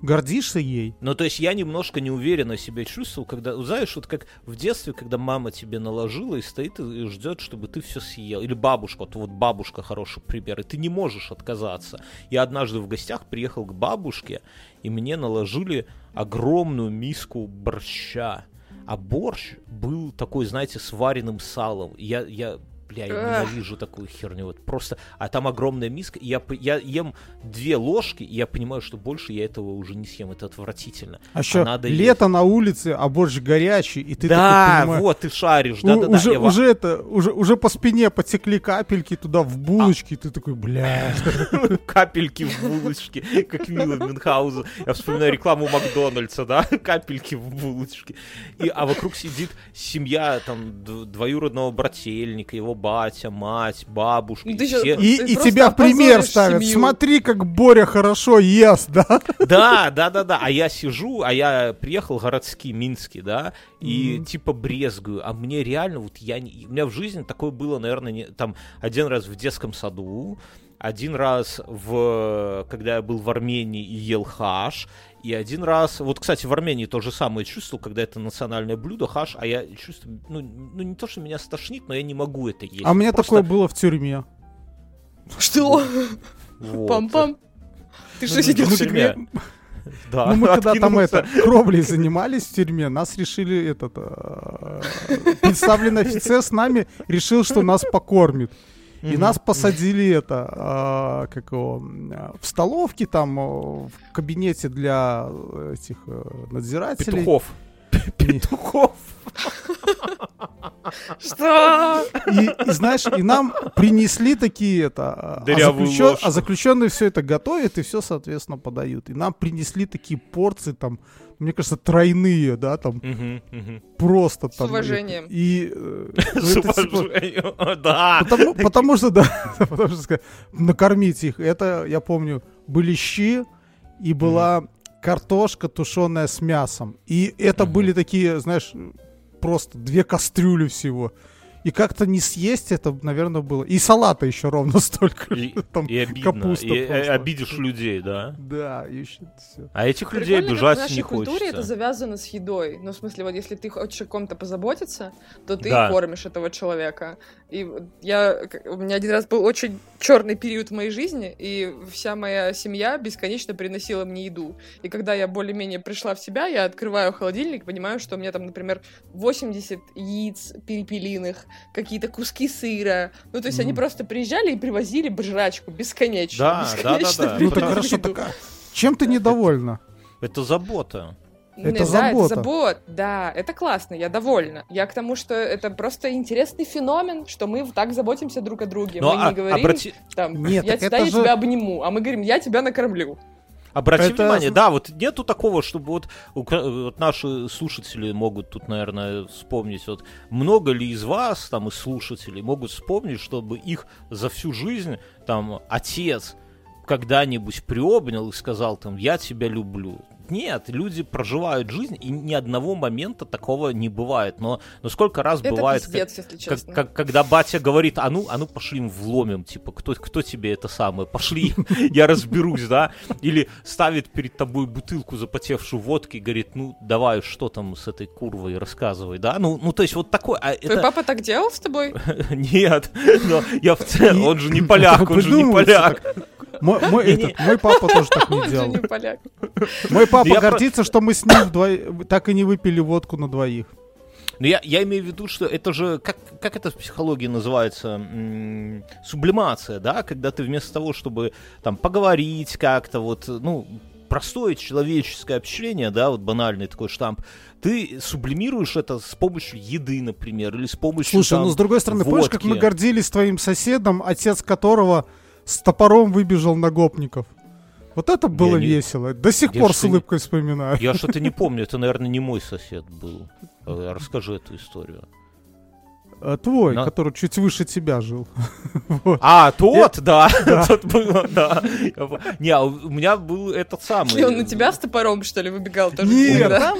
гордишься ей. Ну, то есть я немножко неуверенно себя чувствовал, когда, знаешь, вот как в детстве, когда мама тебе наложила и стоит и ждет, чтобы ты все съел. Или бабушка, вот, вот бабушка хороший пример, и ты не можешь отказаться. Я однажды в гостях приехал к бабушке, и мне наложили огромную миску борща. А борщ был такой, знаете, с вареным салом. Я, я бля, я ненавижу такую херню. Вот просто, а там огромная миска, и я, я ем две ложки, и я понимаю, что больше я этого уже не съем. Это отвратительно. А еще надо лето на улице, а борщ горячий, и ты да, такой вот, ты шаришь, уже, я ва- уже это, уже, уже по спине потекли капельки туда в булочки, и ты такой, бля. <laughs> Капельки в булочке, как Вилла Мюнхгаузен. Я вспоминаю рекламу Макдональдса, да? <laughs> Капельки в булочке. И, а вокруг сидит семья там двоюродного брательника, его батя, мать, бабушка. Ну, и все- И, и тебя в пример ставят. семью. Смотри, как Боря хорошо ест, да? Да, да, да, да. А я сижу, а я приехал городский, минский, да, и Мгм. типа брезгую. А мне реально, вот я не... У меня в жизни такое было, наверное, не... там один раз в детском саду, один раз в... когда я был в Армении и ел хаш, и один раз... Вот, кстати, в Армении то же самое чувствовал, когда это национальное блюдо, хаш, а я чувствую... Ну, ну не то, что меня стошнит, но я не могу это есть. А у меня Просто такое было в тюрьме. Что? вот. <laughs> Пам-пам. Ты Ну, что ну, сидел? в тюрьме. <laughs> Да, Ну, мы когда там это, кровлей занимались в тюрьме, нас решили, этот, э, представленный офицер с нами решил, что нас покормит. И Мгм, нас посадили это, а, как его, а, в столовке, там, о, в кабинете для этих э, надзирателей. Петухов. Петухов. Что? И, и знаешь, и нам принесли такие это, а, а, Дырявую заключен- ложку. а заключенные все это готовят и все, соответственно, подают. И нам принесли такие порции, там, мне кажется, тройные, да, там, Мгм, мгм. просто там. уважением. это. И, э, ну, С типа- уважением. Да. Потому, потому что, да, <laughs> потому что накормить их. Это, я помню, были щи и была картошка, тушеная с мясом. И это Мгм. были такие, знаешь, просто две кастрюли всего. И как-то не съесть это, наверное, было. И салата еще ровно <laughs> столько. И, Там и обидно. капуста И, э, просто. обидишь людей, да. Да, еще все. А этих людей Прикольно, как обижать в нашей не культуре хочется. это завязано с едой. Ну, в смысле, вот если ты хочешь о ком-то позаботиться, то ты Да. кормишь этого человека. И я, у меня один раз был очень черный период в моей жизни, и вся моя семья бесконечно приносила мне еду. И когда я более-менее пришла в себя, я открываю холодильник, понимаю, что у меня там, например, 80 яиц перепелиных, какие-то куски сыра. Ну, то есть они Мгм. просто приезжали и привозили жрачку бесконечно. Да, да, <laughs> бесконечно да, да. Ну так хорошо, так а чем ты недовольна? Это забота. Это Да, забота. это забот, да, это классно, я довольна. Я к тому, что это просто интересный феномен, что мы так заботимся друг о друге. Но мы а- не говорим, обрати, там, Нет, я тебя, я же- тебя обниму, а мы говорим, я тебя накормлю. Обрати Это- внимание, да, вот нету такого, чтобы вот, вот наши слушатели могут тут, наверное, вспомнить, вот много ли из вас, там, из слушателей, могут вспомнить, чтобы их за всю жизнь, там, отец когда-нибудь приобнял и сказал, там, я тебя люблю. Нет, люди проживают жизнь, и ни одного момента такого не бывает. Но, но сколько раз Это бывает, пиздец, если как, честно. как- когда батя говорит, а ну, а ну пошли им вломим, типа, кто, кто тебе это самое, пошли, я разберусь, да? Или ставит перед тобой бутылку запотевшую водки и говорит, ну, давай, что там с этой курвой, рассказывай, да? Ну, ну то есть вот такой, а Твой это... папа так делал с тобой? <laughs> Нет, но я в целом, он же не <laughs> поляк, он же не поляк. Мой, мой, этот, мой папа тоже так не делал. не поляк. Мой папа Я про- гордится, что мы с ним вдво- так и не выпили водку на двоих. Но я, я имею в виду, что это же, как, как это в психологии называется, М, сублимация, да, когда ты вместо того, чтобы там поговорить как-то, вот, ну, простое человеческое общение, да, вот банальный такой штамп, ты сублимируешь это с помощью еды, например, или с помощью Слушай, там, ну с другой стороны, помнишь, как мы водки? гордились твоим соседом, отец которого с топором выбежал на гопников? Вот это было не- весело. До сих Я пор с не- улыбкой вспоминаю. Я что-то не <laughs> помню, это, наверное, не мой сосед был. Э, Расскажи эту историю. А Твой, На- который чуть выше тебя жил. <laughs> Вот. А, тот, <laughs> да, тот был, да. Я по- Не, а у меня был этот самый. Он на тебя с топором, что ли, выбегал тоже? Нет, там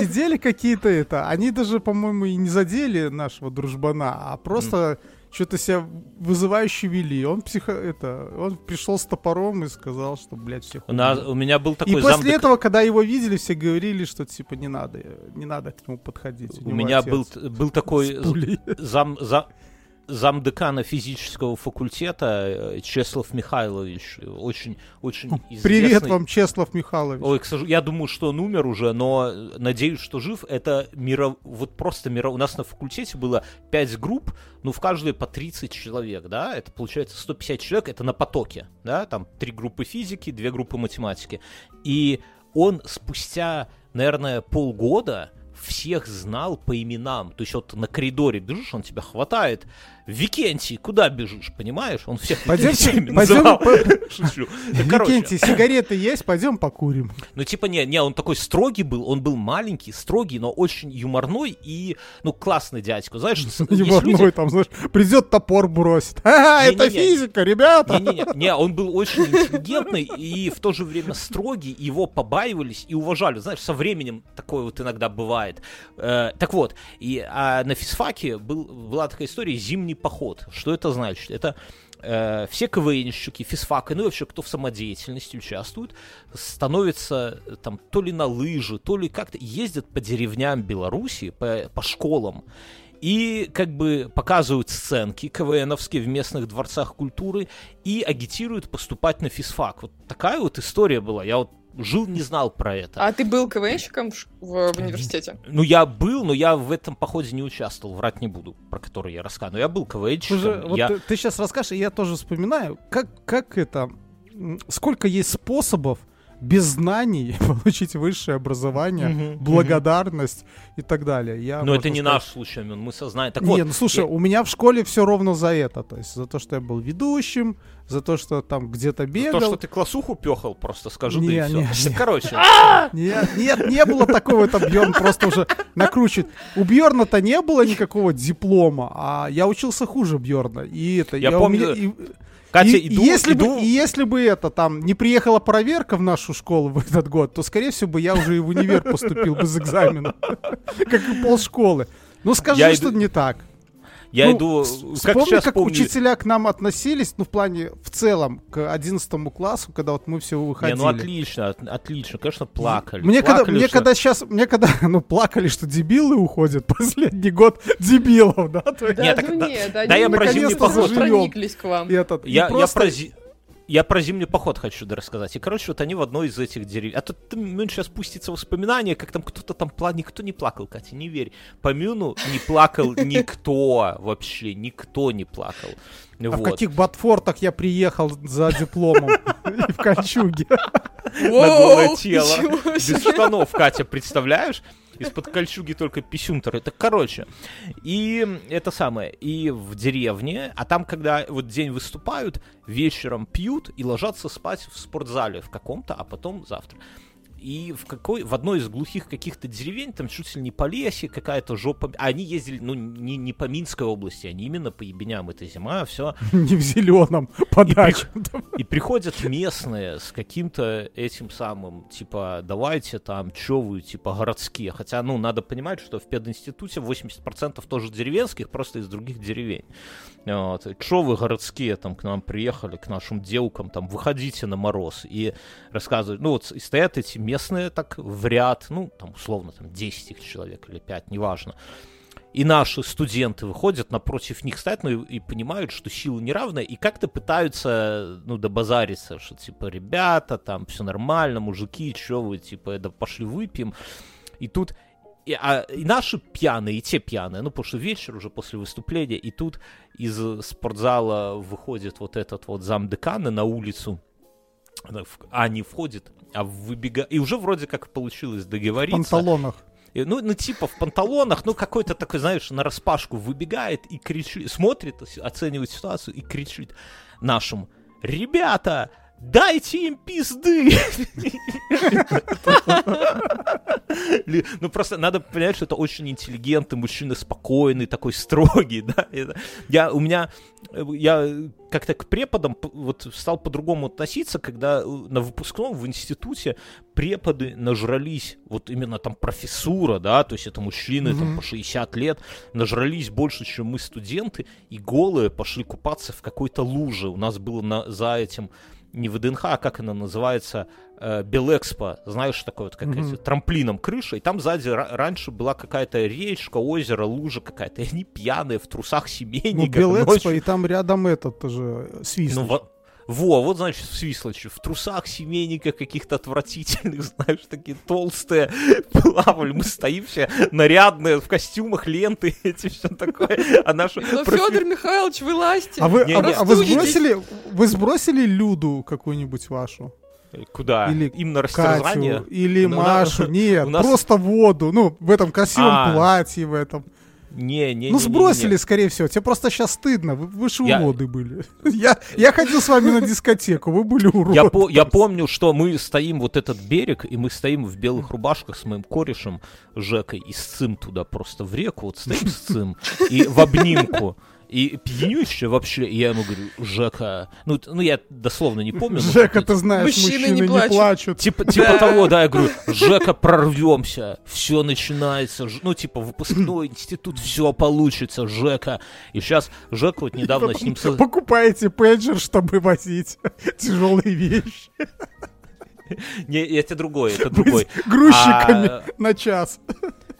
сидели какие-то это. Они даже, по-моему, и не задели нашего дружбана, а просто что-то себя вызывающе вели. Он психо... это, он пришел с топором и сказал, что, блядь, всех У, нас- у меня был И такой после замдек- этого, когда его видели, все говорили, что типа не надо, не надо к нему подходить. У него меня отец был, был такой зам, за, замдекана физического факультета э, Чеслав Михайлович. Очень, очень известный. Привет вам, Чеслав Михайлович. Ой, к сожалению, я думаю, что он умер уже, но э, надеюсь, что жив. Это миро... вот просто миро... У нас на факультете было 5 групп, ну, в каждой по 30 человек, да, это получается 150 человек, это на потоке, да, там три группы физики, две группы математики. И он спустя, наверное, полгода всех знал по именам. То есть вот на коридоре бежишь, он тебя хватает. Викентий, куда бежишь, понимаешь? Он всех пойдем называл. по- <laughs> Шучу. Викентий, сигареты есть? Пойдем покурим. Ну, типа, не, не, он такой строгий был, он был маленький, строгий, но очень юморной и, ну, классный дядька. Знаешь, <laughs> Юморной люди- там, знаешь, придет топор бросит. <laughs> Ага, это физика, ребята. Не-не-не, не, он был очень интеллигентный и в то же время строгий, его побаивались и уважали. Знаешь, со временем такое вот иногда бывает. Э, так вот, и, а на физфаке был, была такая история «Зимний поход». Что это значит? Это э, все КВНщики, физфака, ну и вообще кто в самодеятельности участвует, становятся э, там то ли на лыжи, то ли как-то ездят по деревням Беларуси, по, по школам, и как бы показывают сценки КВНовские в местных дворцах культуры и агитируют поступать на физфак. Вот такая вот история была. Я вот жил, не знал про это. А ты был КВНщиком в, в- университете? Ну, я был, но я в этом походе не участвовал, врать не буду, про который я рассказываю. Но я был КВНщиком. Слушай, вот я... ты, сейчас расскажешь, и я тоже вспоминаю, как, как это, сколько есть способов без знаний <laughs> получить высшее образование, Мгм, благодарность и так далее. Я, Но это не сказать, наш случай, мы сознаем. Так не, вот, ну слушай, я- у меня в школе все ровно за это, то есть за то, что я был ведущим, за то, что там где-то бегал. то, что ты классуху пехал, просто скажу, да Не, и все. не. Короче, <laughs> Нет, нет, не было такого, там Бьерн просто уже накручивает. У Бьерна-то не было никакого диплома, а я учился хуже Бьерна. И это Я помню, меня- и- Катя, и, иду, если иду- бы, если бы это там не приехала проверка в нашу школу в этот год, то, скорее всего, бы я уже и в универ поступил без экзамена. <laughs> Как и полшколы. Ну, скажи, что не так. Я Ну, иду, с- как Вспомни, сейчас как помню, учителя к нам относились, ну, в плане, в целом, к 11 классу, когда вот мы все Не, выходили. ну отлично, от- отлично, конечно, плакали. Мне когда, Плакали, мне что- когда сейчас, мне когда, <laughs> ну, плакали, что дебилы уходят, <laughs> последний год дебилов, да, Да, Не, так ну да- нет, да они я про зимний поход прониклись к вам. этот, Я, про я про зимний поход хочу рассказать. И, короче, вот они в одной из этих деревень. А тут Мюн сейчас спустится воспоминания, как там кто-то там плакал. Никто не плакал, Катя, не верь. По Мюну не плакал <laughs> никто вообще, никто не плакал. А в Вот. каких ботфортах я приехал за дипломом? <laughs> И в кольчуге. На голое тело. Без штанов, Катя, представляешь? Из-под кольчуги только писюнтер. Это короче. И это самое. И в деревне, а там, когда вот день выступают, вечером пьют и ложатся спать в спортзале в каком-то, а потом завтра. И в, какой, в одной из глухих каких-то деревень, там чуть ли не по лесе, какая-то жопа. А они ездили, ну, не, не по Минской области, они именно по ебеням. Это зима, все. <laughs> Не в зеленом, подачу. И приходят местные с каким-то этим самым, типа, давайте там, чё вы, типа, городские. Хотя, ну, надо понимать, что в пединституте 80% тоже деревенских, просто из других деревень. Вот. Чё вы городские там к нам приехали, к нашим девкам, там, выходите на мороз. И рассказывают, ну, вот и стоят эти местные так в ряд, ну, там, условно, там, 10 их человек или 5, неважно. И наши студенты выходят напротив них, стоят, ну и, и понимают, что силы неравны, и как-то пытаются, ну, добазариться, что, типа, ребята, там, все нормально, мужики, что вы, типа, да пошли выпьем. И тут и, а, и наши пьяные, и те пьяные, ну, потому что вечер уже после выступления, и тут из спортзала выходит вот этот вот замдекана на улицу, а не входит, а выбегает, и уже вроде как получилось В договориться. панталонах. И, Ну, ну, типа в панталонах, ну, какой-то такой, знаешь, на распашку выбегает и кричит, смотрит, оценивает ситуацию и кричит нашим, ребята, дайте им пизды! Ну, просто надо понять, что это очень интеллигентный мужчина, спокойный, такой строгий, да. Я, у меня, я как-то к преподам вот стал по-другому относиться, когда э, на выпускном в институте преподы нажрались, вот именно там профессура, да, то есть это мужчины там Мгм. по 60 лет, нажрались больше, чем мы студенты, и голые пошли купаться в какой-то луже. У нас было на, за этим не ВДНХ, а как она называется, э, Белэкспо, знаешь, такое вот, как Мгм. эти, трамплином крыша, и там сзади ра- раньше была какая-то речка, озеро, лужа какая-то, <laughs> и они пьяные в трусах Ну, семейника. Белэкспо, ночью. и там рядом этот тоже свист. Ну, во, во, вот, значит, в Свислочи, в трусах семейника каких-то отвратительных, <laughs> знаешь, такие толстые, плавали, мы стоим все нарядные, в костюмах, ленты, <laughs> эти все такое, а наша... Ну, профи- Федор Михайлович, вылазьте. А вы, Не, а вы, не. а вы Простудитесь. сбросили, вы сбросили Люду какую-нибудь вашу? Куда? Или Им на растерзание? Катю или Ну, на- Машу? <laughs> Нет, нас- просто воду. Ну, в этом красивом А. платье, в этом. Не, не, ну, не, не, сбросили, не. скорее всего. Тебе просто сейчас стыдно. Вы, вы же Я- уроды были. <laughs> Я, я ходил с вами на дискотеку, вы были уроды. Я, по- я помню, что мы стоим вот этот берег, и мы стоим в белых рубашках с моим корешем Жекой и сцим туда просто в реку, вот стоим сцим, и в обнимку. И пьянющая вообще, и я ему говорю, Жека, ну, ну я дословно не помню. но Жека, ты знаешь, Мужчины мужчины, не не плачут. плачут. Типа, типа того, да, я говорю, Жека, прорвемся, все начинается, ну, типа, выпускной институт, все получится, Жека. И сейчас Жека вот недавно с ним... Покупаете пейджер, чтобы возить <laughs> тяжелые вещи. Не, это другое, это другой. Грузчиками А, на час.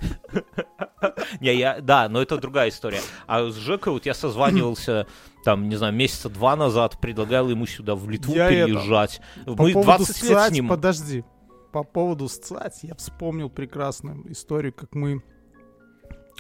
<laughs> Не, я, да, но это другая история. А с Жекой вот я созванивался, <clears throat> там, не знаю, месяца два назад, предлагал ему сюда в Литву Я это, переезжать. По Мы поводу 20 лет с СЦАТь, ним. подожди. По поводу СЦАТь я вспомнил прекрасную историю, как мы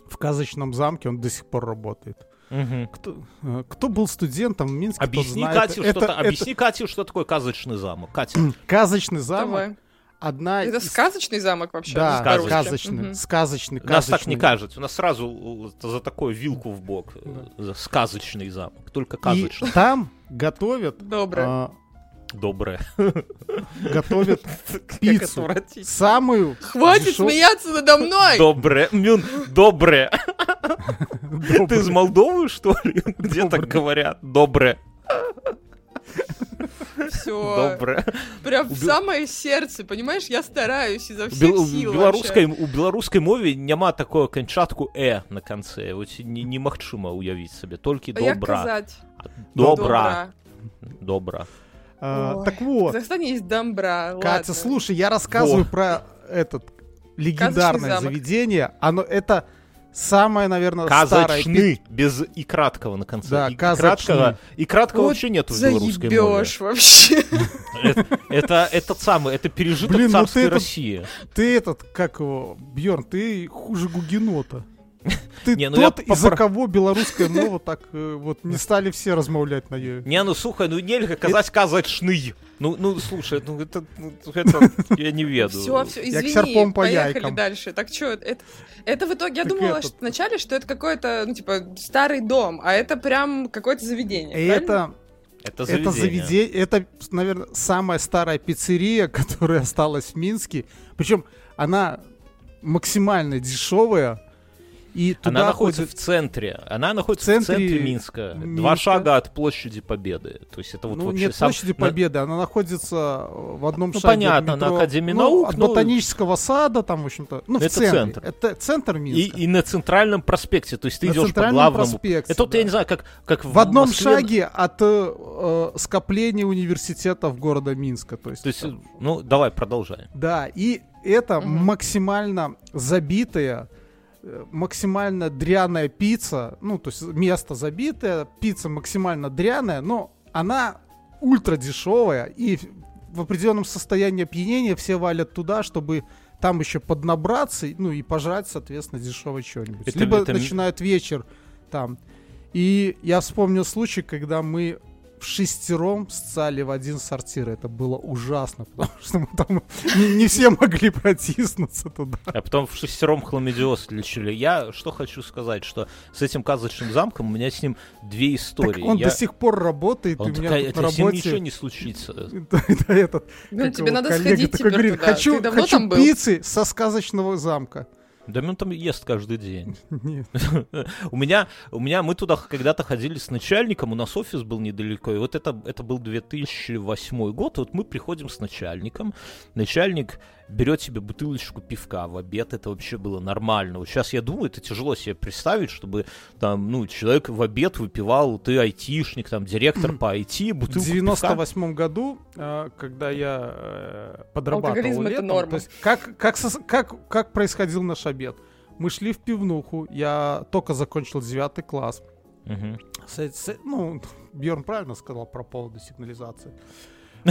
в казочном замке, он до сих пор работает. Мгм. Кто, э, кто был студентом в Минске, тот Объясни, знает. Кате, это, что-то, это объясни Кате, что такое казочный замок. Катя, <clears throat> казочный замок. Давай. Одна Это из- сказочный замок вообще? Да, по-русски? сказочный, Мгм. сказочный, у нас так не кажется. У нас сразу за такую вилку в бок. э, за Сказочный замок. Только И казочный. там готовят, Доброе. а, Доброе. <laughs> готовят пиццу. самую Хватит дешев- смеяться надо мной! Доброе. Мюн, доброе. <laughs> Ты из Молдовы, что ли? <laughs> Где так говорят? Доброе. Все. Добре. Прям в самое сердце, понимаешь? Я стараюсь изо всех бел- сил беларускай у беларускай мове няма такого канчатку э на канцэ вось не- немагчыма уявіць сабе толькі А як добра добра добра А, Ой, так В вот, Казахстане есть домбра. Катя, ладно. слушай, я рассказываю Во. про этот легендарное заведение. Оно это самое, наверное, старое. казачны без і краткого на канцэ Да, І казачны. краткага і краткого Вот вообще нет в беларускай мове Заебешь вообще. это это самое это пережиток Блин, ну царской ты это- России Ты этот, как его, Бьорн, ты хуже Гугенота. <laughs> Ты Не, ну я тот, из-за попро- кого белорусская мова так э, вот не <laughs> стали все размовлять на нее. Не, ну слухай, ну нельга казаць казачны. Ну, ну слушай, ну это, ну, это я не веду. Все, все, извини, серпом по поехали яйкам. дальше. Так что, это, это в итоге, я Так думала этот- что вначале, что это какой-то, ну, типа, старый дом, а это прям какое-то заведение, это, Это это заведение. заведение, это, наверное, самая старая пиццерия, <laughs> которая осталась в Минске. Причем она максимально дешевая. И туда Она находится ходят- в центре. Она находится В в центре, центре Минска. Минска. Два шага от площади Победы. То есть это вот ну, вообще нет сам- площади Победы, она находится в одном Ну, шаге понятно, от на метро, Академии ну, наук, от ну, ботанического сада, там, в общем-то, ну, в Это центре. центр. Это центр И, Минска. и на центральном проспекте. То есть ты На идешь по главному. проспекте, это вот, да. я не знаю, как, как в одном Москве- шаге от э, э, скопления университетов города Минска. То есть, То есть, там- ну, давай, продолжай. Да, и это Мгм. максимально забитая, э, максимально дряная пицца. Ну, то есть место забитое, пицца максимально дряная, но она ультра дешевая. И в определенном состоянии опьянения все валят туда, чтобы там еще поднабраться, ну и пожрать, соответственно, дешево что-нибудь. Это- Либо это начинают вечер там. И я вспомнил случай, когда мы в шестером сцали в один сортир. Это было ужасно, потому что мы там не, не все могли протиснуться туда. А потом в шестером хламидиоз лечили. Я что хочу сказать, что с этим казачным замком у меня с ним две истории. Так он Я- до сих пор работает, Он и у меня такая, на это с ним ничего работе... не случится. <laughs> Да, этот, Ну, тебе надо сходить такой теперь говорит, туда. хочу, хочу пиццы со сказочного замка. Да он там ест каждый день. <laughs> Нет. <laughs> У меня, у меня, мы туда когда-то ходили с начальником, у нас офис был недалеко, и вот это, это был 2008 год, вот мы приходим с начальником, начальник берет себе бутылочку пивка в обед, это вообще было нормально. Вот сейчас я думаю, это тяжело себе представить, чтобы там, ну, человек в обед выпивал, ты айтишник, там, директор по IT, В бутылку 98 году, э, когда я э, подрабатывал летом, норма. то есть как, как, как, как происходил наш обед? Мы шли в пивнуху, я только закончил девятый класс. Мгм. С- с- ну, Бьерн правильно сказал про поводу сигнализации.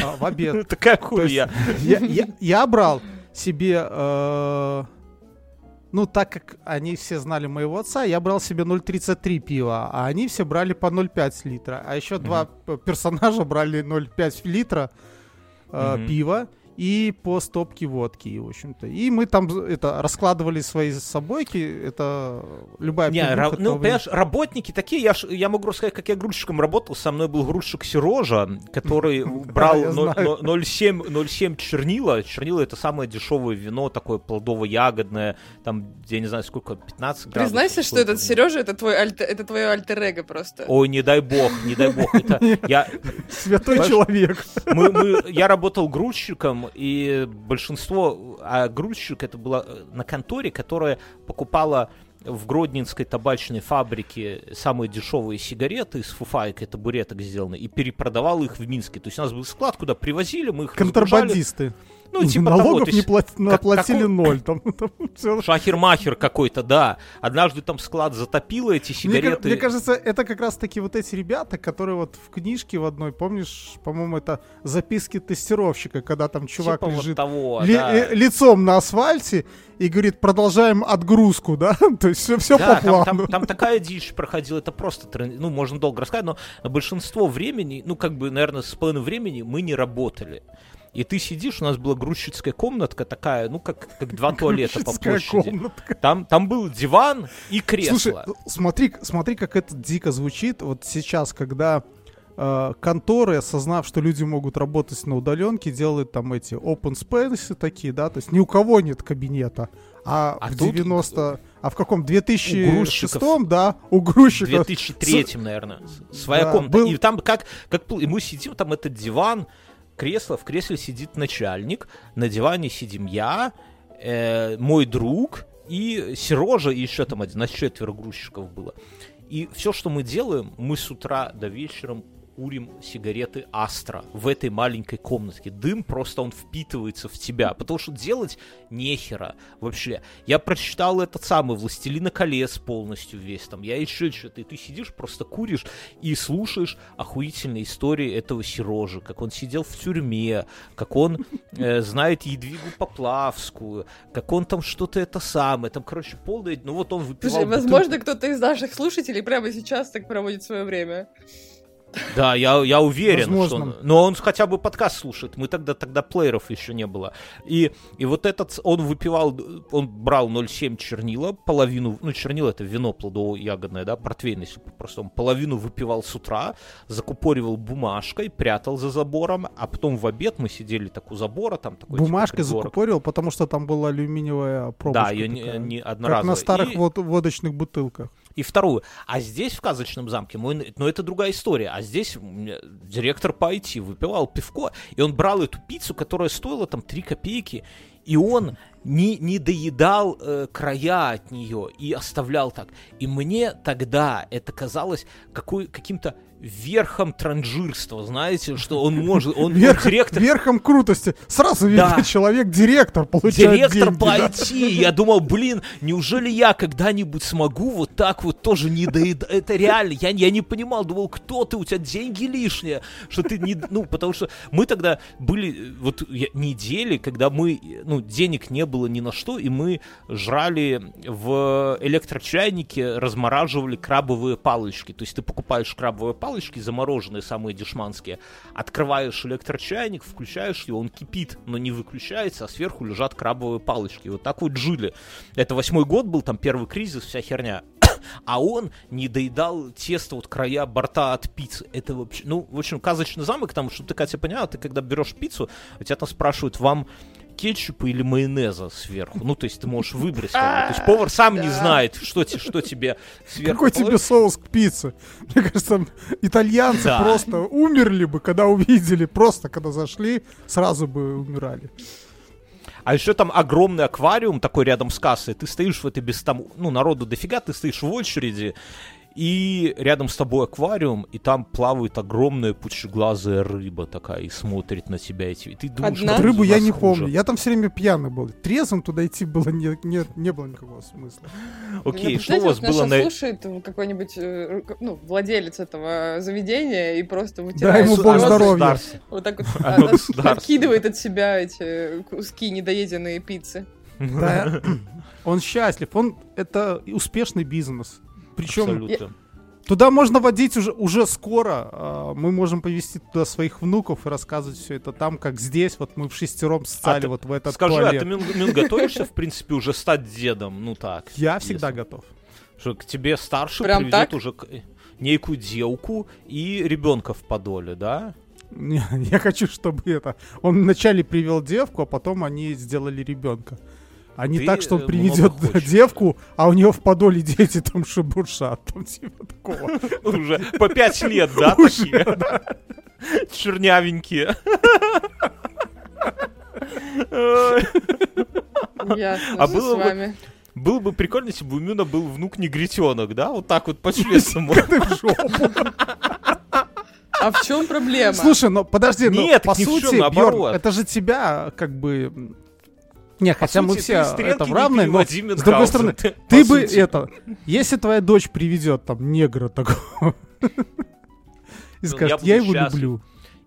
А, в обед. <laughs> Такая хуйня. я, брал себе, э, ну, так как они все знали моего отца, я брал себе 0,33 пива, а они все брали по 0,5 литра. А еще два персонажа брали 0,5 литра э, пива и по стопке водки, в общем-то. И мы там это раскладывали свои собойки, это любая Не, ра- ну, времени. понимаешь, работники такие, я, ж- я могу рассказать, как я грузчиком работал, со мной был грузчик Сережа, который <laughs> брал я но- знаю. но- 0,7 0,7 чернила, чернила это самое дешевое вино, такое плодово-ягодное, там, я не знаю, сколько, 15 градусов. Признайся, что этот Сережа это твой это твое альтер просто. Ой, не дай бог, не дай бог, это <laughs> я, Святой человек. мы, мы- я работал грузчиком, и большинство, а грузчик это было э, на конторе, которая покупала в Гродненской табачной фабрике самые дешевые сигареты из фуфайк и табуреток сделаны, и перепродавал их в Минске. То есть у нас был склад, куда привозили, мы их разгружали. Контрабандисты. Ну, типа того, Налогов то не есть плат- как- наплатили какой- ноль. Там, <laughs> там Шахер-махер какой-то, да. Однажды там склад затопило эти Мне, сигареты. мне кажется, это как раз таки вот эти ребята, которые вот в книжке в одной, помнишь, по-моему, это записки тестировщика, когда там чувак Типа вот лежит того, ли- да. э, лицом на асфальте и говорит, продолжаем отгрузку, <laughs> да? То есть все, все Да, по там, плану. там- там такая дичь проходила, это просто, ну, можно долго рассказать, но большинство времени, ну, как бы, наверное, с половиной времени мы не работали. И ты сидишь, у нас была грузчицкая комнатка такая, ну, как, как два туалета по площади. комнатка. Там, там был диван и кресло. Слушай, смотри, смотри, как это дико звучит вот сейчас, когда э, конторы, осознав, что люди могут работать на удаленке, делают там эти open space такие, да, то есть ни у кого нет кабинета, а, А в тут 90... А в каком? У 2006 грузчиков. да, у В грузчиков. 2003, наверное, своя Да, комната. был- И там как, как и мы сидим, там этот диван, кресло, в кресле сидит начальник, на диване сидим я, э, мой друг и Сережа, и еще там один, нас четверо грузчиков было. И все, что мы делаем, мы с утра до вечера курим сигареты Астра в этой маленькой комнатке. Дым просто он впитывается в тебя, потому что делать нехера вообще. Я прочитал этот самый «Властелина колец» полностью весь там, я еще что-то, и ты сидишь, просто куришь и слушаешь охуительные истории этого Серожи, как он сидел в тюрьме, как он э, знает Едвигу Поплавскую, как он там что-то это самое, там, короче, полное, ну вот он выпивал... Слушай, возможно, кто-то из наших слушателей прямо сейчас так проводит свое время. Да, я, я уверен, Возможно. что он, но он хотя бы подкаст слушает. Мы тогда тогда плееров еще не было. И, и вот этот, он выпивал, он брал 0,7 чернила, половину, ну чернила это вино плодово-ягодное, да, портвейн, если по-простому, половину выпивал с утра, закупоривал бумажкой, прятал за забором, а потом в обед мы сидели так у забора, там такой типа, Бумажкой типа, закупорил, потому что там была алюминиевая пробочка. Да, ее не, не одноразовая. Как на старых и... вод водочных бутылках и вторую. А здесь, в «Казочном замке», мой, ну, это другая история. А здесь директор по IT выпивал пивко, и он брал эту пиццу, которая стоила там 3 копейки, и он не, не доедал э, края от нее и оставлял так. И мне тогда это казалось какой, каким-то верхом транжирства, знаете, что он может, он, Верх, директор... Верхом крутости. Сразу видно, да. человек директор получает Директор деньги, по да. IT. Я думал, блин, неужели я когда-нибудь смогу вот так вот тоже не доедать? Это реально, я, я не понимал, думал, кто ты, у тебя деньги лишние, что ты не... Ну, потому что мы тогда были вот недели, когда мы, ну, денег не было ни на что, и мы жрали в электрочайнике, размораживали крабовые палочки. То есть ты покупаешь крабовые палочки, палочки замороженные, самые дешманские, открываешь электрочайник, включаешь его, он кипит, но не выключается, а сверху лежат крабовые палочки. Вот так вот жили. Это восьмой год был, там первый кризис, вся херня. <coughs> а он не доедал тесто вот края борта от пиццы. Это вообще, ну, в общем, казочный замок, там, чтобы ты, Катя, поняла, ты когда берешь пиццу, у тебя там спрашивают, вам кетчупа или майонеза сверху. Ну, то есть ты можешь выбрать. Как бы. То есть повар сам не знает, что, что тебе сверху. Какой тебе соус к пицце? <laughs> Мне кажется, итальянцы просто умерли бы, когда увидели, просто когда зашли, сразу бы умирали. А еще там огромный аквариум такой рядом с кассой. Ты стоишь в этой без там, ну, народу дофига, ты стоишь в очереди, и рядом с тобой аквариум, и там плавает огромная пучеглазая рыба такая и смотрит на тебя. И ты думаешь, Одна? рыбу я не помню. Я там все время пьяный был. Трезвым туда идти было не, не, не было никакого смысла. Окей, ну, что у вас было на... слушает какой-нибудь э, ну, владелец этого заведения и просто вытирает... Да, ему бог здоровья. Вот так вот откидывает от себя эти куски недоеденные пиццы. Да, он счастлив, он это успешный бизнес. Причем туда можно водить уже, уже скоро. А, мы можем повезти туда своих внуков и рассказывать все это там, как здесь. Вот мы в шестером стали а вот в этот Скажи, туалет. а ты, Мин, Мин, готовишься, в принципе, уже стать дедом? Ну так. Я всегда готов. Что к тебе старший Прям приведет уже некую девку и ребенка в подоле, да? <laughs> Я хочу, чтобы это... Он вначале привел девку, а потом они сделали ребенка. А не Ты так, что он приведет девку, а у него в подоле дети там шебуршат. Там типа такого. <laughs> Уже по пять лет, да, такие? Чернявенькие. Ясно, а было с вами. Было бы прикольно, если бы у Мюна был внук негритенок, да? Вот так вот по-честному. А в чем проблема? Слушай, ну подожди, ну по сути, это же тебя как бы не, По хотя сути, мы все это в равной, но с другой стороны, ты, ты бы сути. это, если твоя дочь приведет там негра такого <laughs> и скажет, я, я его счастлив. люблю.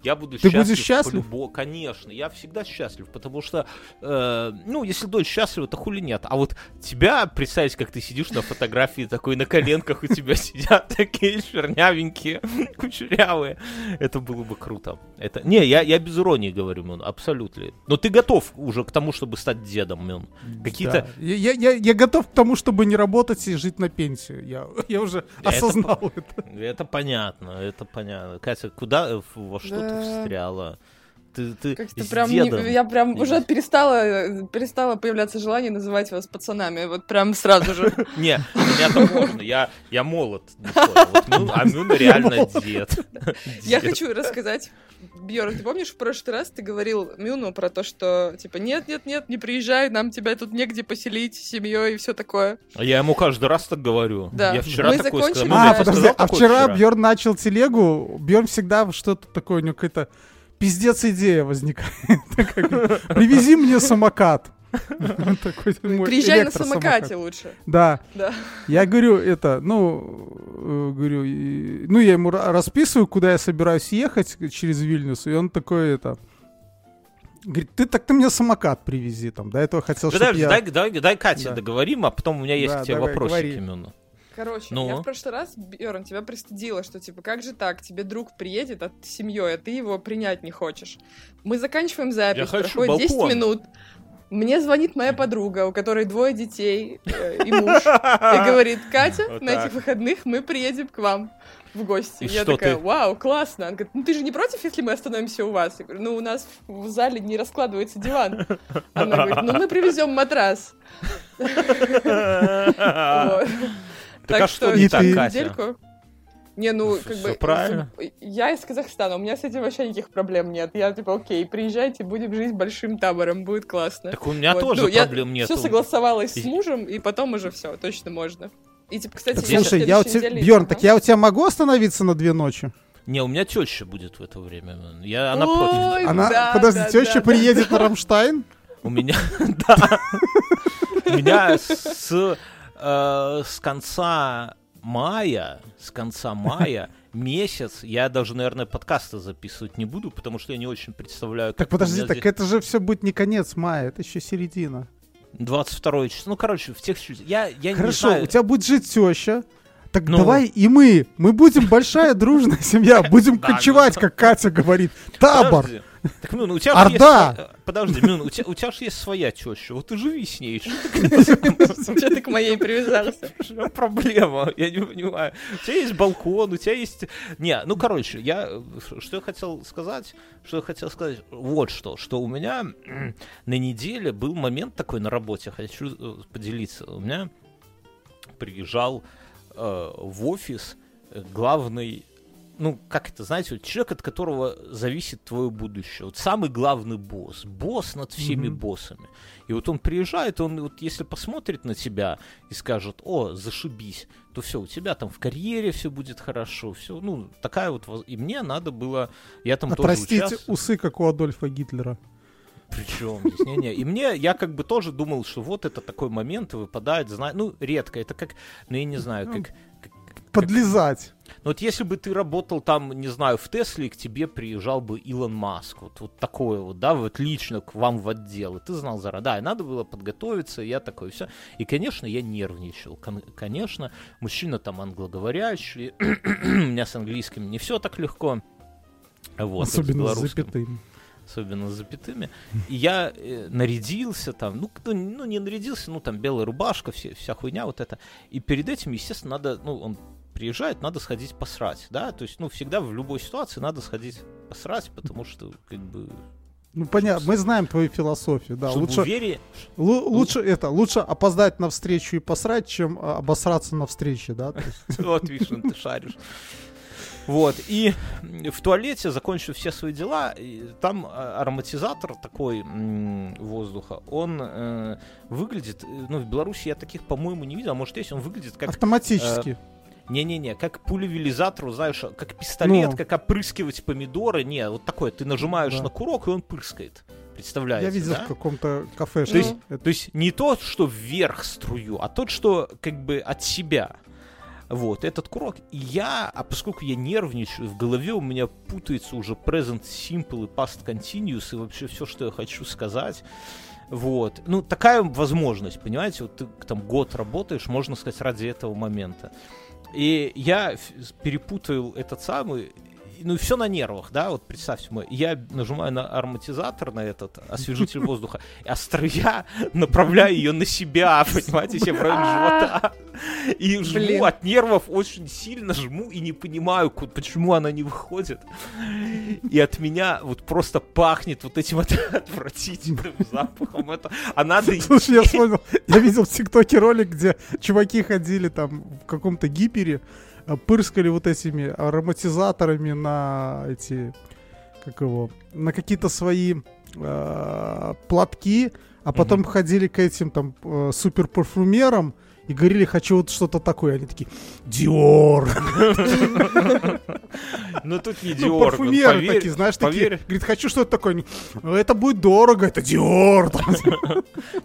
Я буду Ты счастлив. будешь счастлив? Любо... Конечно, я всегда счастлив, потому что, э, ну, если дочь счастлива, то хули нет. А вот тебя, представить, как ты сидишь на фотографии такой на коленках, у тебя <laughs> сидят такие чернявенькие, <laughs> кучерявые. Это было бы круто. Это... Не, я, я без иронии говорю, Мэн, абсолютно. Но ты готов уже к тому, чтобы стать дедом, Мэн. Какие-то... Да. Я, я, я готов к тому, чтобы не работать и жить на пенсию. Я, я уже осознал это. Это, это понятно, это понятно. Катя, куда, во что да ты встряла. Ты, ты Как-то прям, не- я прям уже перестала, перестала появляться желание называть вас пацанами, вот прям сразу же. <laughs> Не, меня-то можно, я, я молод. А Мюна реально дед. Я хочу рассказать. Бьорн, ты помнишь, в прошлый раз ты говорил Мюну про то, что типа нет, нет, нет, не приезжай, нам тебя тут негде поселить семьей и все такое. А Я ему каждый раз так говорю. Да. Я вчера закончили, сказал. А, подожди, а вчера Бьорн начал телегу, Бьорн всегда что-то такое, у него какая-то пиздец идея возникает. <laughs> Привези мне самокат. <laughs> Приезжай на самокате лучше. Да. Я говорю, это, ну, э, говорю, ну, я ему ра- расписываю, куда я собираюсь ехать через Вильнюс, и он такой, это, говорит, ты так ты мне самокат привези, там, до этого хотел, чтобы я... дай, дай, дай Кате Да. договорим, а потом у меня есть Да, к тебе давай, вопросики, говори. Короче, Ну? я в прошлый раз, Бьорн, тебя пристыдила, что типа, как же так, тебе друг приедет от семьей, а ты его принять не хочешь. Мы заканчиваем запись, Я хочу проходит 10 балкон. минут. Мне звонит моя подруга, у которой двое детей э, и муж, <laughs> и говорит, Катя, Вот на этих выходных мы приедем к вам в гости. И я такая, ты? вау, классно. Она говорит, ну ты же не против, если мы остановимся у вас? Я говорю, ну у нас в зале не раскладывается диван. Она говорит, ну мы привезем матрас. <laughs> Вот. Так а что не через так, недельку- Не, ну, как всё бы... правильно. Я из Казахстана, у меня с этим вообще никаких проблем нет. Я типа, окей, приезжайте, будем жить большим табором, будет классно. Так у меня Вот. тоже Ну, проблем нет. Все согласовалась И- с мужем, и потом уже все, точно можно. И типа, кстати, Так, я Слушай, я у тебя, неделе- Бьорн, так я у тебя могу остановиться на две ночи? Не, у меня теща будет в это время. Я, она Ой, против. Она, да, подожди, да, теща да, да. приедет на Рамштайн? У меня, <laughs> да. У меня с, э, с конца мая, с конца <laughs> мая месяц, я даже, наверное, подкасты записывать не буду, потому что я не очень представляю, Так подожди, так здесь- это же все будет не конец мая, это еще середина. 22 число. Ну, короче, в тех Я, я не Хорошо, знаю. у тебя будет жить теща. Так Ну. давай и мы. Мы будем большая дружная семья. <laughs> Будем кочевать, как Катя говорит. Табор. Так, Мюн, у тебя Орда! есть своя- Подожди, Мюн, у тебя, у тебя же есть своя теща. Вот и живи с ней. Что ты к моей <laughs> привязался? <laughs> Проблема? Я не понимаю. У тебя есть балкон, у тебя есть... Не, ну, короче, я... э, Что я хотел сказать? Что я хотел сказать? Вот что. Что у меня на неделе был момент такой на работе. Хочу э, поделиться. У меня приезжал э, в офис э, главный ну, как это, знаете, вот человек, от которого зависит твое будущее. Вот самый главный босс. Босс над всеми Мгм. боссами. И вот он приезжает, он вот если посмотрит на тебя и скажет, о, зашибись, то все, у тебя там в карьере все будет хорошо, все, ну, такая вот, и мне надо было, я там тоже Отрастить участвовал. усы, как у Адольфа Гитлера. Причем здесь, не-не. И мне, я как бы тоже думал, что вот это такой момент выпадает, зна- ну, редко, это как, ну, я не знаю, как, как- Подлезать. Ну вот если бы ты работал там, не знаю, в Тесле, к тебе приезжал бы Илон Маск, вот, вот такое вот, да, вот лично к вам в отдел, и ты знал заранее, да, и надо было подготовиться, и я такой, все. И, конечно, я нервничал, Кон- конечно, мужчина там англоговорящий, <clears throat> у меня с английским не все так легко, вот, Особенно с запятым. особенно с запятыми. И я э, нарядился там, ну, ну, не нарядился, ну, там, белая рубашка, все, вся хуйня вот это. И перед этим, естественно, надо, ну, он приезжает, надо сходить посрать, да, то есть, ну, всегда в любой ситуации надо сходить посрать, потому что, как бы, Ну понятно, мы знаем твою философию, да. чтобы Лучше, лу- лучше это, лучше опоздать на встречу и посрать, чем а, обосраться на встрече, да. <laughs> Вот, видишь, ты шаришь. Вот, и в туалете, закончив все свои дела, там а, ароматизатор такой воздуха, он э, выглядит, э, ну, в Беларуси я таких, по-моему, не видел, а может, есть, он выглядит как Автоматически. Не-не-не, как пулевилизатор, знаешь, как пистолет, Ну. как опрыскивать помидоры. Не, вот такое, ты нажимаешь Да. на курок, и он прыскает. Представляете, Я видел да? в каком-то кафе. То есть- это- То есть не тот, что вверх струю, а тот, что как бы от себя. Вот, этот курок. И я, а поскольку я нервничаю, в голове у меня путается уже present simple и past continuous, и вообще все, что я хочу сказать. Вот. Ну, такая возможность, понимаете, вот ты там год работаешь, можно сказать, ради этого момента. И я перепутал этот самый, ну все на нервах, да, вот представьте, мы, я нажимаю на ароматизатор, на этот освежитель <laughs> воздуха, а струя направляю ее на себя, <laughs> понимаете, себе в район живота. И жму от нервов очень сильно жму и не понимаю, почему она не выходит. И от меня вот просто пахнет вот этим вот отвратительным <laughs> запахом. Это, а надо. Слушай, я вспомнил, я видел в ТикТоке ролик, где чуваки ходили там в каком-то гипере, пырскали вот этими ароматизаторами на эти, как его, на какие-то свои э, платки, а потом ходили к этим там э, суперпарфюмерам и говорили, хочу вот что-то такое. Они такие, Диор. Ну тут не Ну, Диор. парфюмеры поверь- такие, знаешь, такие. Говорит, хочу что-то такое. «Ну, Это будет дорого, это Диор. <laughs>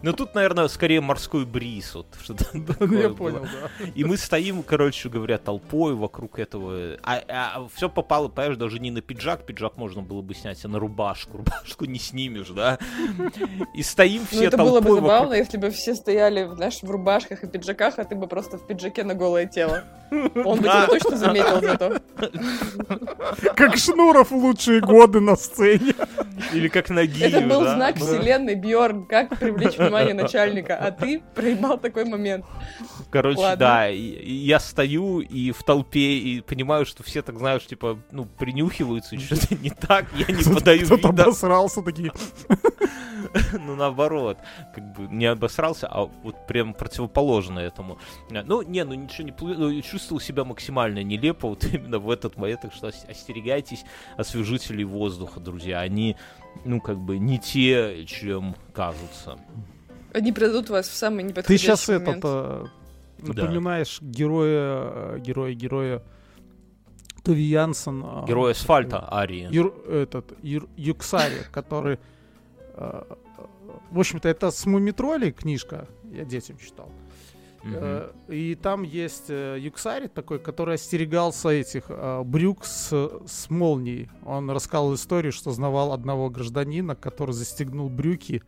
Ну тут, наверное, скорее морской бриз. Вот, что-то <laughs> Ну, такое Я понял, да. И мы стоим, короче говоря, толпой вокруг этого. А, все попало, понимаешь, даже не на пиджак. Пиджак можно было бы снять, а на рубашку. <laughs> Рубашку не снимешь, да? И стоим Ну, все это было бы толпой забавно, вокруг. если бы все стояли, знаешь, в рубашках и пиджаках, а ты бы просто в пиджаке на голое тело. <laughs> Он бы тебя точно заметил зато. <laughs> Как Шнуров в лучшие годы на сцене. <laughs> Или как ноги. Это был да? знак вселенной, Бьорн, как привлечь внимание начальника, а ты проебал такой момент. Короче, Ладно. да, я стою и в толпе, и понимаю, что все так, знаешь, типа, ну, принюхиваются, и что-то не так, я не подаю Кто-то обосрался такие. ну наоборот, как бы не обосрался, а вот прям противоположно этому. А, Ну, не, ну ничего не плы- ну, чувствовал себя максимально нелепо вот <laughs> именно в этот момент, так что ос- остерегайтесь освежителей воздуха, друзья, они, ну, как бы не те, чем кажутся. Они придут вас в самый Ты неподходящий сейчас момент. этот э, Да. напоминаешь героя, э, героя, героя Туви Янсен. э, Герой асфальта, Арии. Юр, этот, Юр- Юксари, <laughs> который... э, В общем-то, это с Мумитролей книжка, я детям читал. Э, И там есть э, Юксари такой, который остерегался этих э, брюк с, с молнией. Он рассказал историю, что знавал одного гражданина, который застегнул брюки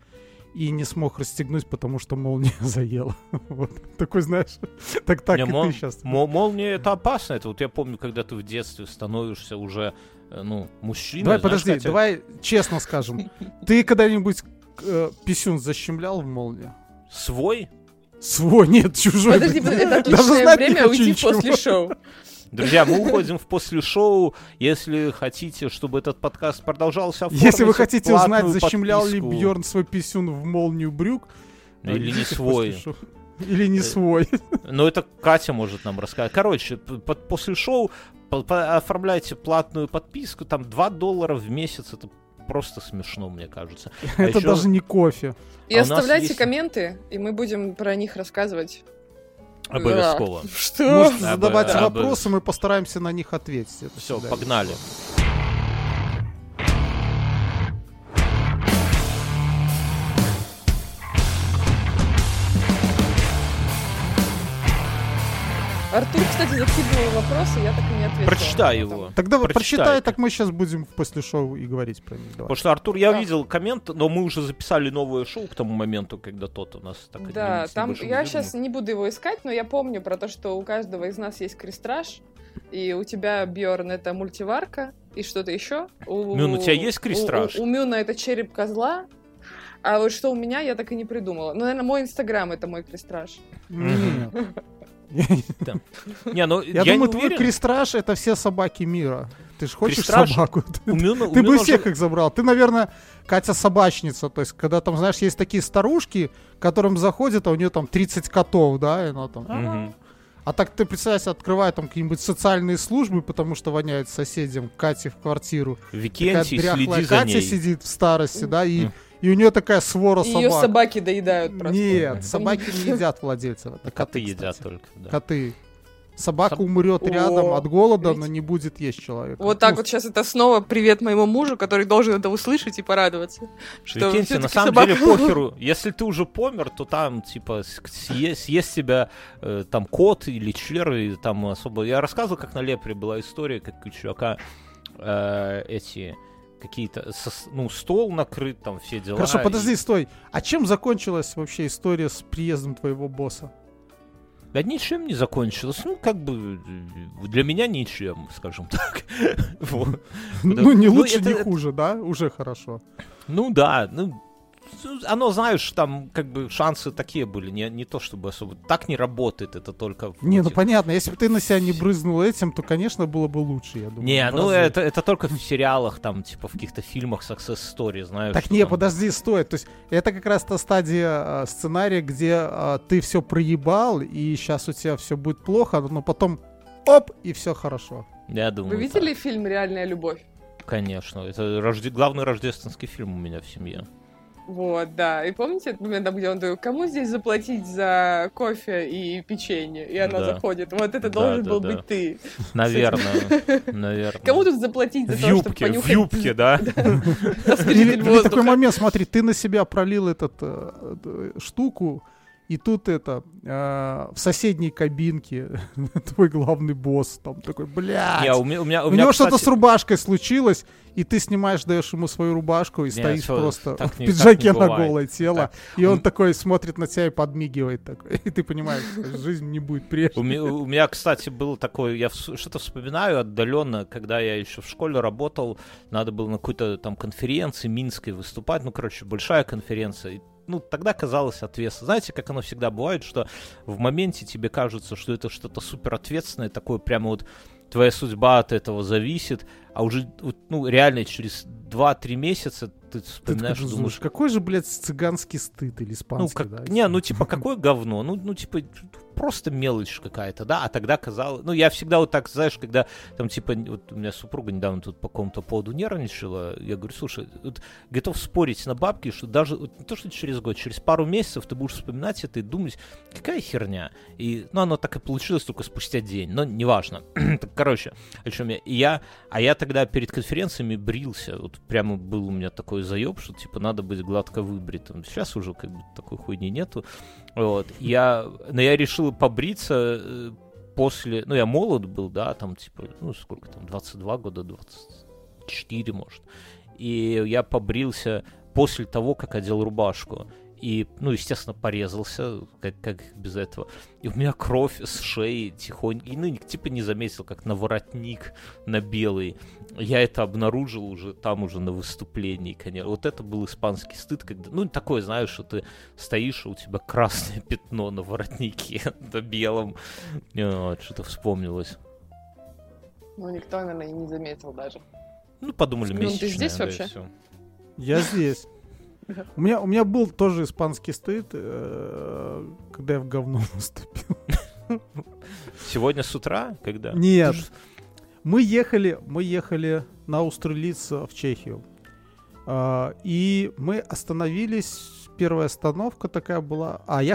и не смог расстегнуть, потому что молния <laughs> заела. Вот. Такой, знаешь, <laughs> так так Не, и мол- ты сейчас. мо- молния это опасно. Это вот я помню, когда ты в детстве становишься уже, э, ну, мужчиной. Давай, знаешь, подожди, Катя, давай честно скажем. <laughs> Ты когда-нибудь э, писюн защемлял в молнию? Свой? Свой, нет, чужой. Подожди, это Даже отличное время хочу уйти ничего. после шоу. Друзья, мы уходим в после шоу. Если хотите, чтобы этот подкаст продолжался, Если вы хотите узнать, защемлял ли. Бьорн свой писюн в молнию брюк, Или не идите свой. Или не Э, свой. Но это Катя может нам рассказать. Короче, под- после шоу по- по- оформляйте платную подписку, там 2 доллара в месяц, это просто смешно, мне кажется. <laughs> А Это даже не кофе. И А оставляйте есть- комменты, и мы будем про них рассказывать. Обовязково. Что? Можете Да, задавать да, вопросы, мы постараемся на них ответить. Это Все, погнали. Артур, кстати, закидывал вопросы, я так и не ответила. Прочитай его. Тогда Прочитай. прочитай, так мы сейчас будем после шоу и говорить про них. Давай. Потому что, Артур, я Да. видел коммент, но мы уже записали новое шоу к тому моменту, когда тот у нас так Да, там я перерывом. сейчас не буду его искать, но я помню про то, что у каждого из нас есть крестраж, и у тебя, Бьорн, это мультиварка, и что-то еще. У, Мюн, у тебя есть крестраж? У, у Мюна это череп козла, а вот что у меня, я так и не придумала. Ну, наверное, мой инстаграм это мой крестраж. Нет. <laughs> Не, ну Я думаю, твой крестраж это все собаки мира. Ты же хочешь собаку? Ты бы всех их забрал. Ты, наверное, Катя собачница. То есть, когда там, знаешь, есть такие старушки, которым заходят, а у нее там 30 котов, да, и она там... А так ты, представляешь, открывает там какие-нибудь социальные службы, потому что воняет соседям Кате в квартиру. Такая Викентий, дряхлая следи за Катя ней. сидит в старости, да, и. И у нее такая свора И ее собак. собаки доедают просто. Нет, собаки не едят владельцев. Это Коты коты, едят только. да. Коты. Собака Соб- умрет рядом О, от голода, видите? но не будет есть человека. Вот так Ну, вот сейчас это снова привет моему мужу, который должен это услышать и порадоваться. Что Викентий, на самом собака- деле похеру. Если ты уже помер, то там, типа, с- съест, съест тебя э, там кот или члер, и там особо... Я рассказывал, как на Лепре была история, как у чувака э, эти какие-то... ну, стол накрыт, там все дела. Хорошо, и- подожди, стой. А чем закончилась вообще история с приездом твоего босса? Да ничем не закончилось. Ну, как бы для меня ничем, скажем так. <laughs> Вот. Ну, не Ну, лучше, это- не хуже, да? Уже хорошо. Ну да, ну оно, знаешь, там как бы шансы такие были, не, не то чтобы особо. Так не работает, это только... в Не, ну этих- понятно, если бы ты на себя не брызнул этим, то, конечно, было бы лучше, я думаю. Не, ну это, это только в сериалах, там, типа, в каких-то фильмах success story, знаешь. Так не, там- подожди, стой. То есть это как раз та стадия э, сценария, где э, ты все проебал, и сейчас у тебя все будет плохо, но потом оп, и все хорошо. Я думаю, Вы видели фильм «Реальная любовь»? так. Конечно, это рожде- главный рождественский фильм у меня в семье. Вот, да. И помните этот момент, там, где он такой, кому здесь заплатить за кофе и печенье? И она Да. заходит. Вот это Да, должен да, был да. быть ты. Наверное, <laughs> наверное. Кому тут заплатить за в то, чтобы юбке, в понюхать юбке, да? <laughs> <laughs> Или, такой момент, смотри, ты на себя пролил этот э, э, штуку, и тут это э, в соседней кабинке <laughs> твой главный босс там такой, блядь. Не, у меня, у меня, у у меня, него что-то кстати, с рубашкой случилось, и ты снимаешь, даешь ему свою рубашку и Не, стоишь всё, просто так в не- пиджаке не на голое тело, Так. и он У- такой смотрит на тебя и подмигивает такой, <laughs> и ты понимаешь, что жизнь не будет У прежней. меня, у меня, кстати, был такой, я что-то вспоминаю отдаленно, когда я еще в школе работал, надо было на какой-то там конференции минской выступать, ну, короче, большая конференция. Ну, тогда казалось ответственно. Знаете, как оно всегда бывает, что в моменте тебе кажется, что это что-то супер ответственное, такое прямо вот твоя судьба от этого зависит, а уже, ну, реально через 2-3 месяца ты Ты вспоминаешь, такой думаешь, думаешь, какой же, блядь, цыганский стыд или ну, испанский, как, да? не, ну, типа, какое говно? Ну, ну, типа, просто мелочь какая-то, да? А тогда казалось... Ну, я всегда вот так, знаешь, когда там, типа, вот у меня супруга недавно тут по какому-то поводу нервничала, я говорю, слушай, вот готов спорить на бабки, что даже, вот не то, что через год, через пару месяцев ты будешь вспоминать это и думать, какая херня. И, ну, оно так и получилось только спустя день, но неважно. <clears throat> так, короче, о чем я... Я... А я тогда перед конференциями брился, вот прямо был у меня такой заеб, что, типа, надо быть гладко выбритым. Сейчас уже, как бы, такой хуйни нету. Вот. Я... Но я решил побриться э, после... Ну, я молод был, да, там, типа, ну, сколько там, 22 года, 24, может. И я побрился после того, как одел рубашку. И, ну, естественно, порезался, как, как без этого. И у меня кровь с шеи тихонько, и, ну, типа не заметил, как на воротник, на белый. Я это обнаружил уже там, уже на выступлении, конечно. Вот это был испанский стыд, когда, ну, такое, знаешь, что ты стоишь, а у тебя красное пятно на воротнике, <laughs> на белом. Вот, что-то вспомнилось. Ну, никто, наверное, и не заметил даже. Ну, подумали, Ну, ты месячная, здесь да, вообще? Я здесь. У меня, у меня был тоже испанский стыд, э, когда я в говно <laughs> наступил. Сегодня с утра, когда? Нет. Мы ехали, мы ехали на Устрелиц в Чехию. А, И мы остановились, первая остановка такая была. А я